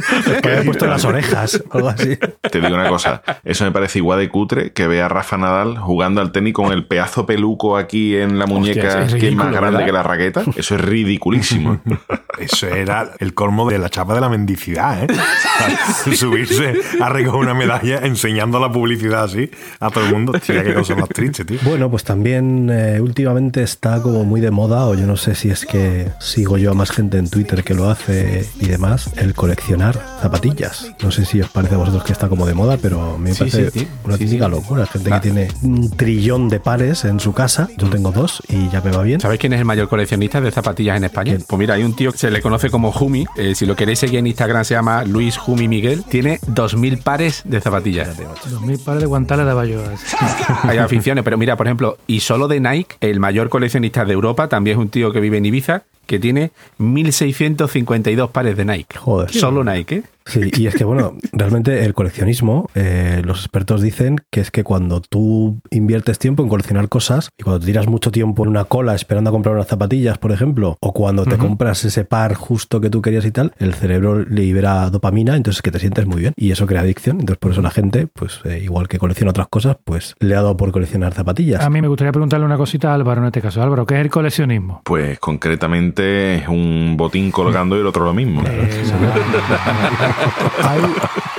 Speaker 3: Que había puesto en las orejas o algo así.
Speaker 9: Te digo una cosa, eso me parece igual de cutre que ver a Rafa Nadal jugando al tenis con el pedazo peluco aquí en la muñeca
Speaker 5: es
Speaker 9: que es más grande
Speaker 5: ¿verdad?
Speaker 9: que la raqueta. Eso es ridiculísimo.
Speaker 4: Eso era el colmo de la chapa de la mendicidad, ¿eh? Subirse a recoger una medalla enseñando la publicidad así a todo el mundo. Tía, qué cosa más triste, tío.
Speaker 3: Bueno, pues también eh, últimamente está como muy de moda, o yo no sé si es que sigo yo a más gente en Twitter que lo hace y demás, el coleccionar zapatillas. No sé si os parece a vosotros que está como de moda, pero a mí me
Speaker 5: Sí,
Speaker 3: parece
Speaker 5: sí, sí.
Speaker 3: una típica
Speaker 5: sí.
Speaker 3: locura. Gente que tiene un trillón de pares en su casa. Yo tengo dos y ya me va bien.
Speaker 5: ¿Sabéis quién es el mayor coleccionista de zapatillas en España?
Speaker 3: ¿Quién?
Speaker 5: Pues mira, hay un tío que se le conoce como Jumi. eh, si lo queréis seguir en Instagram, se llama Luis Jumi Miguel. Tiene 2.000 pares de zapatillas.
Speaker 2: 2000 pares de guantales de Bayo.
Speaker 5: Hay aficiones, pero mira, por ejemplo, y solo de Nike, el mayor coleccionista de Europa, también es un tío que vive en Ibiza, que tiene 1.652 pares de Nike.
Speaker 3: Joder.
Speaker 5: Solo Nike, ¿eh?
Speaker 3: Sí, y es que bueno, realmente el coleccionismo, eh, los expertos dicen que es que cuando tú inviertes tiempo en coleccionar cosas y cuando te tiras mucho tiempo en una cola esperando a comprar unas zapatillas, por ejemplo, o cuando te compras ese par justo que tú querías y tal, el cerebro libera dopamina, entonces que te sientes muy bien y eso crea adicción. Entonces por eso la gente, pues eh, igual que colecciona otras cosas, pues le ha dado por coleccionar zapatillas.
Speaker 2: A mí me gustaría preguntarle una cosita a Álvaro en este caso. Álvaro, ¿qué es el coleccionismo?
Speaker 9: Pues concretamente es un botín colgando y el otro lo mismo.
Speaker 3: Hay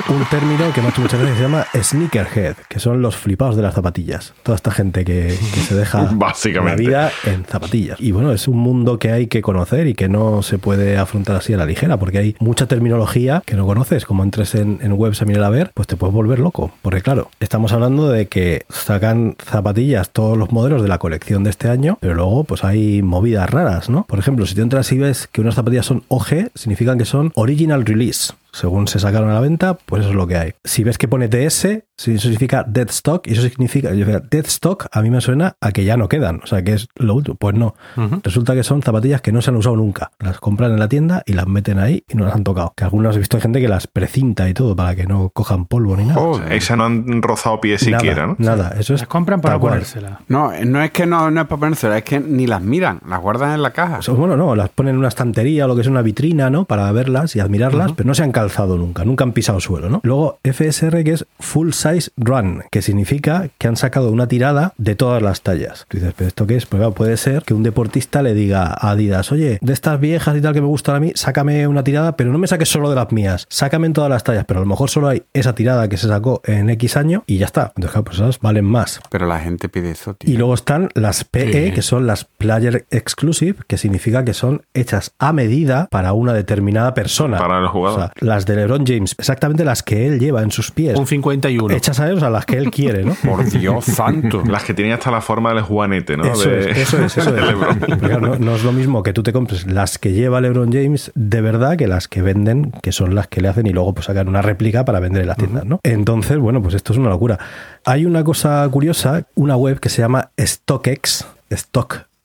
Speaker 3: un término que me ha hecho muchas veces que se llama sneakerhead, que son los flipados de las zapatillas. Toda esta gente que, que se deja
Speaker 9: Básicamente.
Speaker 3: la vida en zapatillas. Y bueno, es un mundo que hay que conocer y que no se puede afrontar así a la ligera, porque hay mucha terminología que no conoces. Como entres en, en webs a mirar a ver, pues te puedes volver loco. Porque claro, estamos hablando de que sacan zapatillas todos los modelos de la colección de este año, pero luego pues hay movidas raras, ¿no? Por ejemplo, si tú entras y ves que unas zapatillas son OG, significan que son Original Release. Según se sacaron a la venta, pues eso es lo que hay. Si ves que pone DS, eso significa dead stock, y eso significa, dead stock a mí me suena a que ya no quedan, o sea que es lo último. Pues no, resulta que son zapatillas que no se han usado nunca. Las compran en la tienda y las meten ahí y no las han tocado. Que algunos he visto gente que las precinta y todo para que no cojan polvo ni nada.
Speaker 9: O sea, Esa no han rozado pie
Speaker 3: nada,
Speaker 9: siquiera, ¿no?
Speaker 3: nada, eso es
Speaker 2: Las compran para
Speaker 3: tal cual.
Speaker 2: ponérsela.
Speaker 6: No, no es que no, no es para ponérsela, es que ni las miran, las guardan en la caja.
Speaker 3: O sea, bueno, no, las ponen en una estantería o lo que es una vitrina, ¿no? Para verlas y admirarlas, pero no se han calzado nunca, nunca han pisado suelo, ¿no? Luego FSR, que es Full Size Run, que significa que han sacado una tirada de todas las tallas. Tú dices, ¿pero esto qué es? Pues claro, puede ser que un deportista le diga a Adidas, oye, de estas viejas y tal que me gustan a mí, sácame una tirada, pero no me saques solo de las mías, sácame en todas las tallas, pero a lo mejor solo hay esa tirada que se sacó en X año y ya está. Entonces, claro, pues esas valen más.
Speaker 6: Pero la gente pide eso, tío.
Speaker 3: Y luego están las PE,
Speaker 5: Sí.
Speaker 3: que son las Player Exclusive, que significa que son hechas a medida para una determinada persona.
Speaker 9: Para el jugador.
Speaker 3: O sea, las de LeBron James, exactamente las que él lleva en sus pies.
Speaker 5: Un 51.
Speaker 3: Hechas a él, o sea, las que él quiere, ¿no?
Speaker 6: Por Dios santo.
Speaker 9: Las que tienen hasta la forma del juanete, ¿no?
Speaker 3: Eso
Speaker 9: De-
Speaker 3: es, eso es, eso
Speaker 9: de
Speaker 3: es.
Speaker 9: LeBron.
Speaker 3: Porque, claro, no, no es lo mismo que tú te compres las que lleva LeBron James de verdad que las que venden, que son las que le hacen y luego pues sacan una réplica para vender en las tiendas, ¿no? Entonces, bueno, pues esto es una locura. Hay una cosa curiosa, una web que se llama StockX,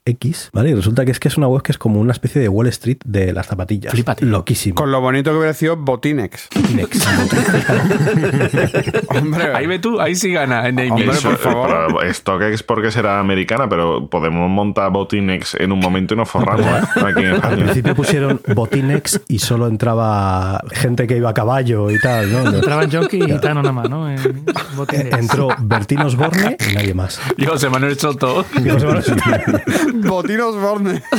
Speaker 3: StockX, ¿vale? Y resulta que es que es una web que es como una especie de Wall Street de las zapatillas.
Speaker 5: Flipate.
Speaker 3: Loquísimo.
Speaker 6: Con lo bonito que hubiera sido Botinex. Hombre,
Speaker 5: Ahí ve tú, ahí sí gana en.
Speaker 6: Hombre,
Speaker 9: Eso,
Speaker 6: por favor.
Speaker 9: StockX porque será americana, pero podemos montar Botinex en un momento y nos forramos ¿eh? aquí en
Speaker 3: Al principio pusieron Botinex y solo entraba gente que iba a caballo y tal, ¿no?
Speaker 2: Entraban Jonky y Tano nada más, ¿no? En botines.
Speaker 3: Entró Bertín Osborne y nadie más.
Speaker 5: Y José Manuel Soto.
Speaker 6: Botinos Borne.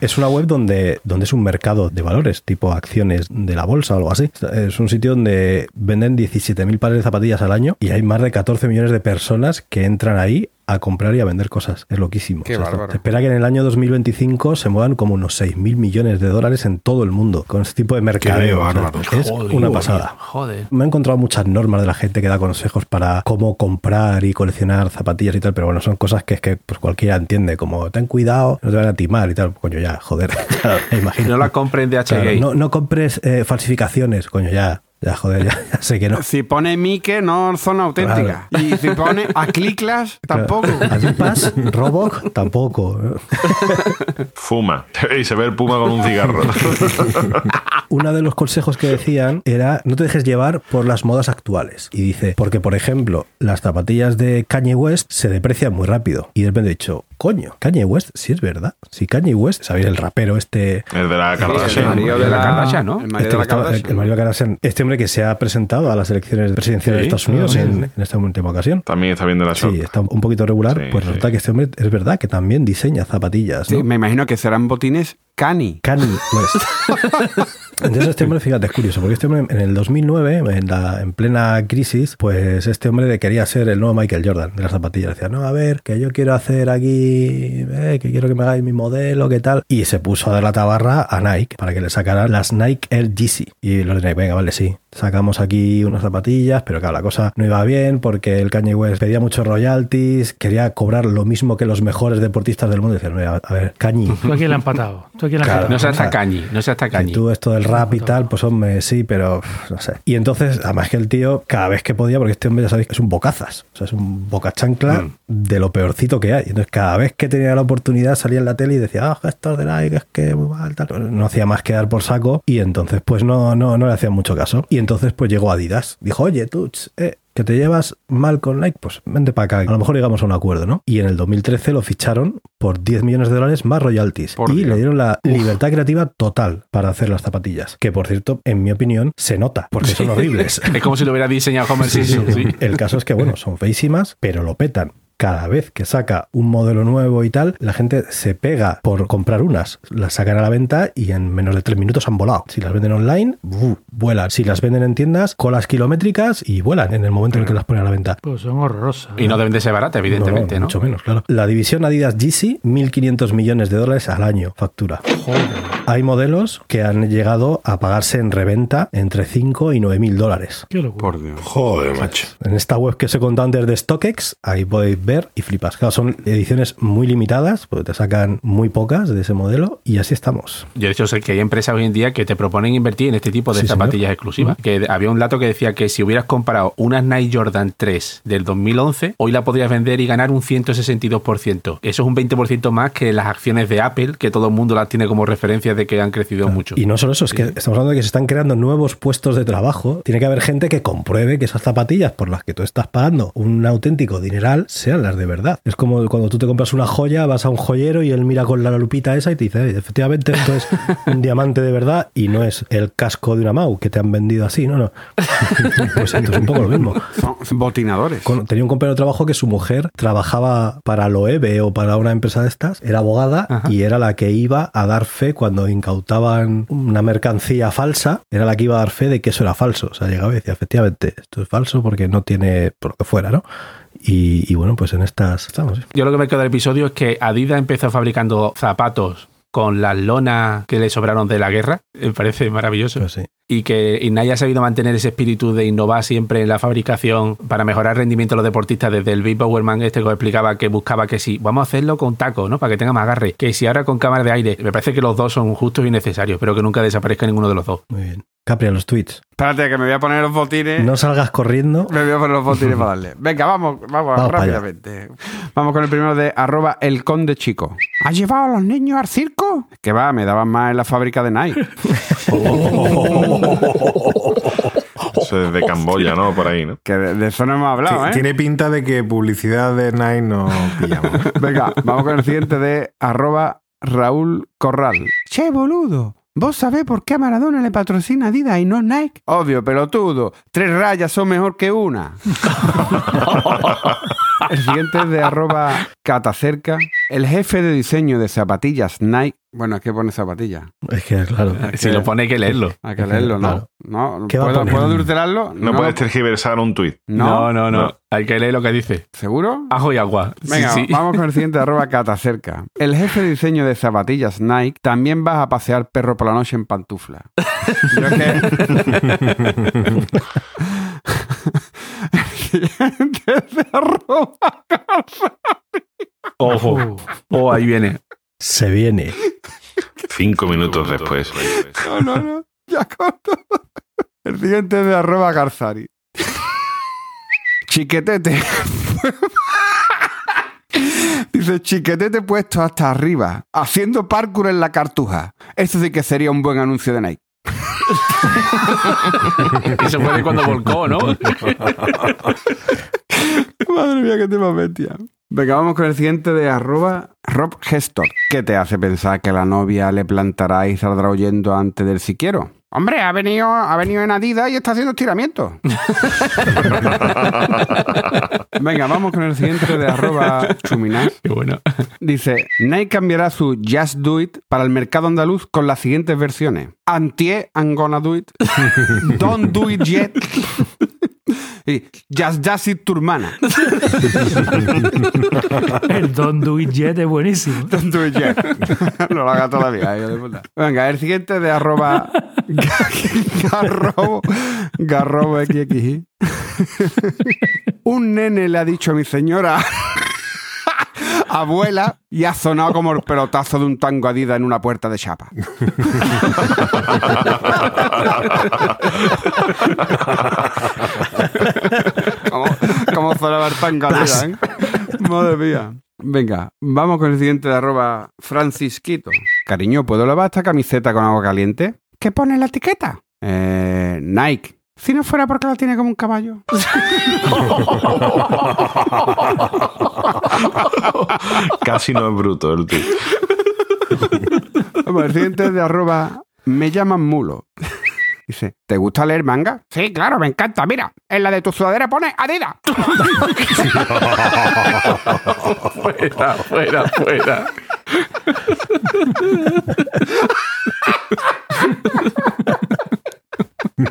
Speaker 3: Es una web donde, donde es un mercado de valores, tipo acciones de la bolsa o algo así. Es un sitio donde venden 17.000 pares de zapatillas al año y hay más de 14 millones de personas que entran ahí a comprar y a vender cosas. Es loquísimo.
Speaker 6: Qué bárbaro.
Speaker 3: se espera que en el año 2025 se muevan como unos 6.000 millones de dólares en todo el mundo con este tipo de mercadeo. O sea,
Speaker 4: bárbaro.
Speaker 3: es
Speaker 5: Joder,
Speaker 3: una pasada.
Speaker 5: Joder.
Speaker 3: Me he encontrado muchas normas de la gente que da consejos para cómo comprar y coleccionar zapatillas y tal, pero bueno, son cosas que es que pues cualquiera entiende, como ten cuidado, no te van a timar y tal. Coño, ya, joder, imagino.
Speaker 5: No la compren de H.
Speaker 3: Claro,
Speaker 5: Gay.
Speaker 3: no, no compres eh, falsificaciones, coño, ya. Ya, joder, ya, ya sé que no.
Speaker 6: Si pone Mike, no son auténticas. Y si pone Acliclas, tampoco.
Speaker 3: Adipas, Robok, tampoco.
Speaker 9: Fuma. Y se ve el puma con un cigarro.
Speaker 3: Uno de los consejos que decían era no te dejes llevar por las modas actuales. Y dice, porque por ejemplo, las zapatillas de Kanye West se deprecian muy rápido. Y de repente he dicho, coño, Kanye West, sí es verdad. Si Kanye West, ¿sabéis el rapero este?
Speaker 9: El de la
Speaker 6: el
Speaker 9: Kardashian.
Speaker 6: marido de la
Speaker 5: Kardashian, ¿no?
Speaker 6: El marido
Speaker 3: Este,
Speaker 6: de la Kardashian.
Speaker 3: el marido de Kardashian. Este hombre que se ha presentado a las elecciones presidenciales de Estados Unidos
Speaker 5: sí,
Speaker 3: en, en esta última ocasión.
Speaker 9: También está viendo la.
Speaker 3: Sí, está un poquito regular.
Speaker 9: Sí,
Speaker 3: pues
Speaker 9: sí.
Speaker 3: resulta que este hombre es verdad que también diseña zapatillas.
Speaker 6: Sí,
Speaker 3: ¿no?
Speaker 6: me imagino que serán botines Cani.
Speaker 3: Kanye West. Entonces este hombre, fíjate, es curioso, porque este hombre en el 2009, en, la, en plena crisis, pues este hombre quería ser el nuevo Michael Jordan de las zapatillas. Decía, no, a ver, que yo quiero hacer aquí, eh, que quiero que me hagáis mi modelo, qué tal. Y se puso a dar la tabarra a Nike para que le sacaran las Nike Air Yeezy. Y los de Nike, venga, vale, sí. Sacamos aquí unas zapatillas, pero claro, la cosa no iba bien porque el Kanye West pedía muchos royalties, quería cobrar lo mismo que los mejores deportistas del mundo. Y decía, "No, a ver, Kanye,
Speaker 2: Tú aquí le has empatado. Tú
Speaker 3: Claro.
Speaker 5: No seas tacañi, no seas
Speaker 3: si
Speaker 5: tacañi.
Speaker 3: tú esto del rap y tal, pues hombre, sí, pero no sé. Y entonces, además que el tío, cada vez que podía, porque este hombre ya sabéis que es un bocazas, o sea, es un boca chancla de lo peorcito que hay. Entonces, cada vez que tenía la oportunidad, salía en la tele y decía, ah, gestor de Nike, es que muy mal, tal. No hacía más que dar por saco y entonces, pues no, no, no le hacían mucho caso. Y entonces, pues llegó Adidas. Dijo, oye, tú, eh, que te llevas mal con Nike, pues vente para acá. A lo mejor llegamos a un acuerdo, ¿no? Y en el 2013 lo ficharon por 10 millones de dólares más royalties.
Speaker 6: Por
Speaker 3: y
Speaker 6: Dios.
Speaker 3: le dieron la libertad creativa total para hacer las zapatillas. Que por cierto, en mi opinión, se nota, porque son horribles.
Speaker 5: Es como si lo hubiera diseñado Homer sí.
Speaker 3: El caso es que, bueno, son feísimas, pero lo petan. Cada vez que saca un modelo nuevo y tal, la gente se pega por comprar unas. Las sacan a la venta y en menos de tres minutos han volado. Si las venden online, ¡bu! vuelan. Si las venden en tiendas, colas kilométricas y vuelan en el momento en el que las ponen a la venta.
Speaker 2: Pues son horrorosas.
Speaker 5: Y no deben de ser baratas, evidentemente, ¿no?
Speaker 3: Mucho menos, claro. La división Adidas Yeezy, 1.500 millones de dólares al año factura. Hay modelos que han llegado a pagarse en reventa entre 5 y 9 mil dólares.
Speaker 2: Qué locura.
Speaker 6: Por Dios.
Speaker 4: Joder, macho.
Speaker 3: En esta web que os he contado antes de StockX, ahí podéis ver y flipas. Claro, son ediciones muy limitadas, porque te sacan muy pocas de ese modelo y así estamos.
Speaker 5: Yo de hecho sé que hay empresas hoy en día que te proponen invertir en este tipo de
Speaker 3: Sí,
Speaker 5: zapatillas
Speaker 3: señor.
Speaker 5: exclusivas. Que había un dato que decía que si hubieras comprado unas Nike Jordan 3 del 2011, hoy la podrías vender y ganar un 162%. Eso es un 20% más que las acciones de Apple, que todo el mundo las tiene como referencia de que han crecido mucho.
Speaker 3: Y no solo eso, es que estamos hablando de que se están creando nuevos puestos de trabajo. Tiene que haber gente que compruebe que esas zapatillas por las que tú estás pagando un auténtico dineral sean las de verdad. Es como cuando tú te compras una joya, vas a un joyero y él mira con la lupita esa y te dice, "Eh, efectivamente, esto es un diamante de verdad y no es el casco de una Mau que te han vendido así, no, no. Pues esto es un poco lo mismo.
Speaker 6: Son botinadores.
Speaker 3: Con- tenía un compañero de trabajo que su mujer trabajaba para Loewe o para una empresa de estas, era abogada y era la que iba a dar fe cuando incautaban una mercancía falsa, era la que iba a dar fe de que eso era falso. O sea, llegaba y decía, efectivamente, esto es falso porque no tiene por lo que fuera, ¿no? Y, y bueno, pues en estas estamos. ¿sí?
Speaker 5: Yo lo que me quedo del episodio es que Adidas empezó fabricando zapatos con las lonas que le sobraron de la guerra. Me parece maravilloso.
Speaker 3: Pues sí.
Speaker 5: Y que Nike ha sabido mantener ese espíritu de innovar siempre en la fabricación para mejorar el rendimiento de los deportistas desde el Big Powerman este que os explicaba que buscaba que si vamos a hacerlo con taco, ¿no? Para que tenga más agarre, que si ahora con cámara de aire, me parece que los dos son justos y necesarios, pero que nunca desaparezca ninguno de los dos.
Speaker 3: Muy bien. Capri, a los tweets.
Speaker 6: Espérate, que me voy a poner los botines.
Speaker 3: No salgas corriendo.
Speaker 6: Me voy a poner los botines para darle. Venga, vamos, vamos, rápidamente. Vamos con el primero de arroba el conde chico. ¿Has llevado a los niños al circo? Que va, me daban más en la fábrica de Nike.
Speaker 9: Eso es de Camboya, ¿no? Por ahí, ¿no?
Speaker 6: Que de, de eso no hemos hablado, ¿eh?
Speaker 4: Tiene pinta de que publicidad de Nike no pillamos.
Speaker 6: Venga, vamos con el siguiente de arroba Raúl Corral. Che, boludo. ¿Vos sabés por qué a Maradona le patrocina Adidas y no Nike? Obvio, pelotudo. Tres rayas son mejor que una. el siguiente es de arroba catacerca. El jefe de diseño de zapatillas Nike. Bueno, es que pone zapatillas.
Speaker 3: Es que, claro.
Speaker 5: Si lo pone hay que leerlo.
Speaker 6: Hay que leerlo, ¿no?
Speaker 3: Claro.
Speaker 6: No,
Speaker 3: ¿Qué va a
Speaker 6: ¿puedo? ¿puedo adulterarlo?
Speaker 9: No, puedes tergiversar un tuit.
Speaker 6: No,
Speaker 5: no, no.
Speaker 9: no.
Speaker 5: Hay que leer lo que dice.
Speaker 6: ¿Seguro?
Speaker 5: Ajo y agua. Sí,
Speaker 6: Venga,
Speaker 5: sí.
Speaker 6: vamos con el siguiente arroba catacerca. El jefe de diseño de zapatillas Nike también vas a pasear perro por la noche en pantufla. Yo es que... el siguiente es de arroba
Speaker 5: Ojo. Oh, ahí viene.
Speaker 3: Se viene.
Speaker 9: Cinco minutos después.
Speaker 6: No, no, no. Ya corto. El siguiente es de arroba Garzari. Chiquetete. Dice, chiquetete puesto hasta arriba, haciendo parkour en la cartuja. Esto sí que sería un buen anuncio de Nike.
Speaker 5: Eso fue de cuando volcó, ¿no?
Speaker 6: Madre mía, qué tema bestia. Venga, vamos con el siguiente de arroba Rob Gestor. ¿Qué te hace pensar que la novia le plantará y saldrá oyendo antes del siquiero? Hombre, ha venido, ha venido en Adidas y está haciendo estiramiento. Venga, vamos con el siguiente de arroba Chuminas.
Speaker 5: Qué bueno.
Speaker 6: Dice, Nike cambiará su Just Do It para el mercado andaluz con las siguientes versiones. Antie, I'm gonna do it. Don't do it yet. Just Just It tu hermana.
Speaker 2: El Don't Do It Yet es buenísimo.
Speaker 6: Don't do it yet. no lo haga todavía. Venga, el siguiente de arroba garrobo, garrobo XXI. Un nene le ha dicho a mi señora abuela y ha sonado como el pelotazo de un tango adida en una puerta de chapa. ¿Cómo, sonaba el tango adida, eh? Madre mía. Venga, vamos con el siguiente de arroba francisquito. Cariño, ¿puedo lavar esta camiseta con agua caliente? ¿Qué pone en la etiqueta? Eh, Nike. Si no fuera porque la tiene como un caballo.
Speaker 9: Casi no es bruto el tío.
Speaker 6: Vamos, el siguiente es de arroba me llaman mulo. Dice, ¿te gusta leer manga? Sí, claro, me encanta. Mira, en la de tu sudadera pone Adidas.
Speaker 5: Fuera, fuera, fuera.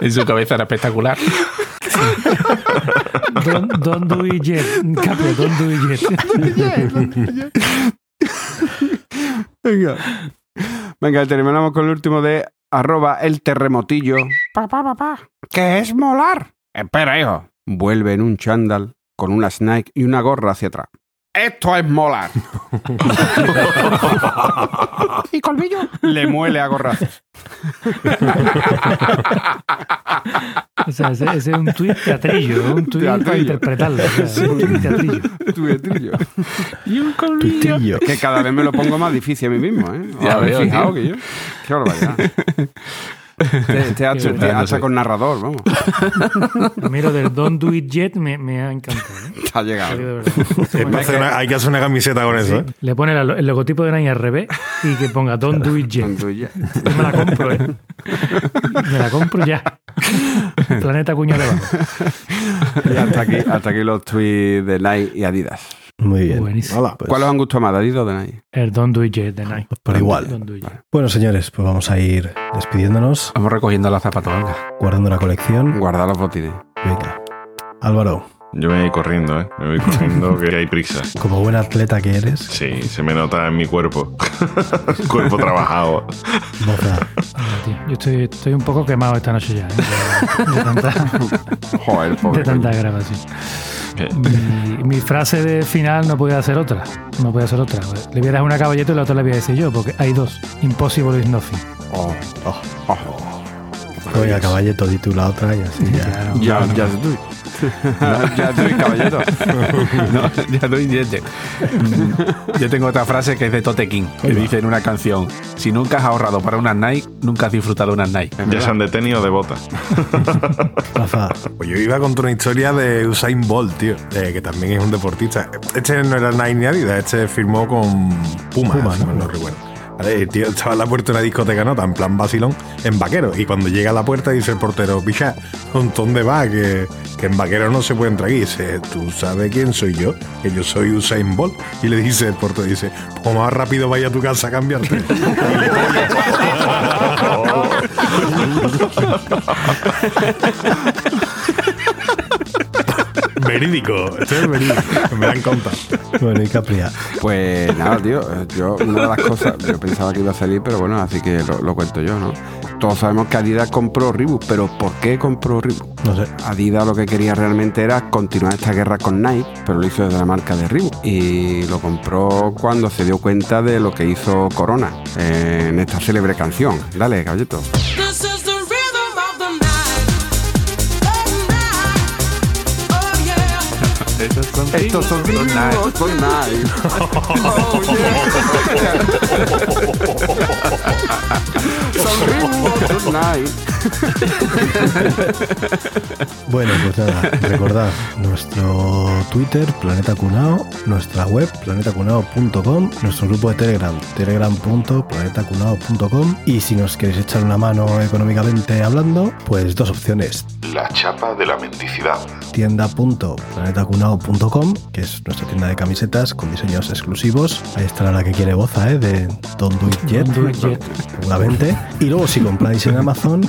Speaker 5: En su cabeza era espectacular.
Speaker 2: Don't, don't Do It Yet. Caprio, Don't Do It Yet.
Speaker 6: Venga. Venga, terminamos con el último de arroba el terremotillo. Papá, papá, ¿qué es molar? Espera, hijo. Vuelve en un chándal con una Nike y una gorra hacia atrás. Esto es molar. ¿Y colmillo? Le muele a gorrazos.
Speaker 2: O sea, ese, ese es un tuit teatrillo, un tuit para
Speaker 6: Teatrillo.
Speaker 2: interpretarlo. o sea, un tuit teatrillo.
Speaker 6: Tuitrillo.
Speaker 5: Y un colmillo.
Speaker 3: Tuitillo.
Speaker 6: Que cada vez me lo pongo más difícil a mí mismo, ¿eh?
Speaker 5: Ya
Speaker 6: ¿Habéis
Speaker 5: veo,
Speaker 6: fijado
Speaker 5: tío.
Speaker 6: que yo? Qué barbaridad. Te, te hace- te hace con narrador, vamos.
Speaker 2: Mira, del Don't Do It Yet me, me ha encantado. ¿eh?
Speaker 6: Te ha llegado.
Speaker 4: Hay que hacer una- hay que hacer una camiseta con eso, ¿eh?
Speaker 2: Le pone la- el logotipo de Nike al revés y que ponga Don't Do It Yet. Yo me la compro, ¿eh? Me la compro ya. Planeta Cuña de Abajo.
Speaker 6: Y hasta aquí, hasta aquí los tweets de Nike y Adidas.
Speaker 3: Muy bien.
Speaker 2: Buenísimo.
Speaker 3: Hola, pues,
Speaker 6: ¿Cuál os han gustado más, Adidas o de Nike?
Speaker 2: El Don't Do It Yet de Nike.
Speaker 3: por igual.
Speaker 2: Don't Do It Yet.
Speaker 3: Bueno, señores, pues vamos a ir despidiéndonos,
Speaker 5: Vamos recogiendo la zapata, venga.
Speaker 3: guardando la colección.
Speaker 6: Guardar los botines.
Speaker 3: Venga. Álvaro,
Speaker 9: Yo me voy corriendo, ¿eh? Me voy corriendo que hay prisa.
Speaker 3: como buen atleta que eres,
Speaker 9: Sí, se me nota en mi cuerpo. cuerpo trabajado.
Speaker 2: Yo estoy, estoy un poco quemado esta noche ya. ¿eh? De, de tanta,
Speaker 6: Joder,
Speaker 2: de
Speaker 6: pobre.
Speaker 2: tanta grabación. Mi, mi frase de final no podía ser otra. No podía ser otra. Le voy a dar una caballeta y la otra le voy a decir yo, porque hay dos. Impossible is nothing.
Speaker 6: Oh,
Speaker 3: oh,
Speaker 6: oh.
Speaker 3: Oiga, caballeto, di tú la otra y así ya.
Speaker 2: Ya, no.
Speaker 6: Ya, ya estoy. ya estoy, caballero.
Speaker 5: No, ya doy diente. Yo tengo otra frase que es de Tote King, que dice en una canción: Si nunca has ahorrado para unas Nike, nunca has disfrutado unas Nike.
Speaker 9: Ya sean de tenis o de bota.
Speaker 3: Rafa,
Speaker 4: Pues yo iba a contar una historia de Usain Bolt, tío, eh, que también es un deportista. Este no era Nike ni Adidas, este firmó con Puma,
Speaker 3: Puma, ¿no?
Speaker 4: no recuerdo. Vale, el tío estaba en la puerta de una discoteca nota, en plan vacilón, en vaquero. Y cuando llega a la puerta dice el portero, picha, ¿dónde va? Que, que en vaquero no se puede entrar aquí. Dice, ¿tú sabes quién soy yo? Que yo soy Usain Bolt. Y le dice el portero, dice, pues más rápido vaya a tu casa a cambiarte. verídico, esto es verídico, me dan conta.
Speaker 3: bueno, y Capria.
Speaker 6: Pues nada, tío. Yo, una de las cosas, yo pensaba que iba a salir, pero bueno, así que lo, lo cuento yo, ¿no? Todos sabemos que Adidas compró Reebok, pero ¿por qué compró Reebok?
Speaker 3: No sé.
Speaker 6: Adidas lo que quería realmente era continuar esta guerra con Nike, pero lo hizo desde la marca de Reebok. Y lo compró cuando se dio cuenta de lo que hizo Corona eh, en esta célebre canción. Dale, caballito.
Speaker 5: Estos son
Speaker 6: Estos son
Speaker 5: Ringos
Speaker 6: Ringos Tonight. Oh, yeah.
Speaker 3: Bueno, pues nada, recordad nuestro Twitter, Planeta Cunao, nuestra web, planetacunao.com, nuestro grupo de Telegram, telegram.planetacunao.com y si nos queréis echar una mano económicamente hablando, pues dos opciones.
Speaker 9: La chapa de la mendicidad.
Speaker 3: tienda.planetacunao.com, que es nuestra tienda de camisetas con diseños exclusivos. Ahí estará la que quiere Boza, ¿eh? de Don't Do It Yet,
Speaker 2: Don't Do It Yet.
Speaker 3: seguramente. Y luego si compráis en Amazon,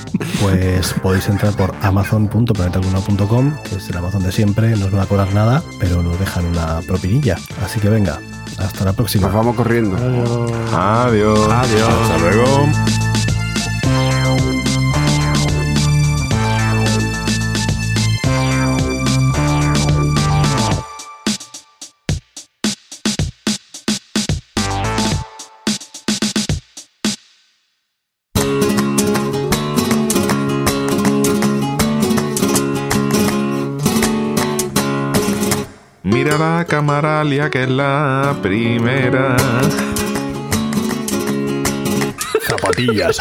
Speaker 3: pues podéis entrar por amazon.planetacunao.com, que es el Amazon de siempre, no os van a cobrar nada, pero nos dejan una propinilla. Así que venga, hasta la próxima.
Speaker 6: Nos vamos corriendo.
Speaker 9: Adiós.
Speaker 5: Adiós.
Speaker 4: Hasta luego.
Speaker 9: Camaralia que es la primera.
Speaker 3: Zapatillas.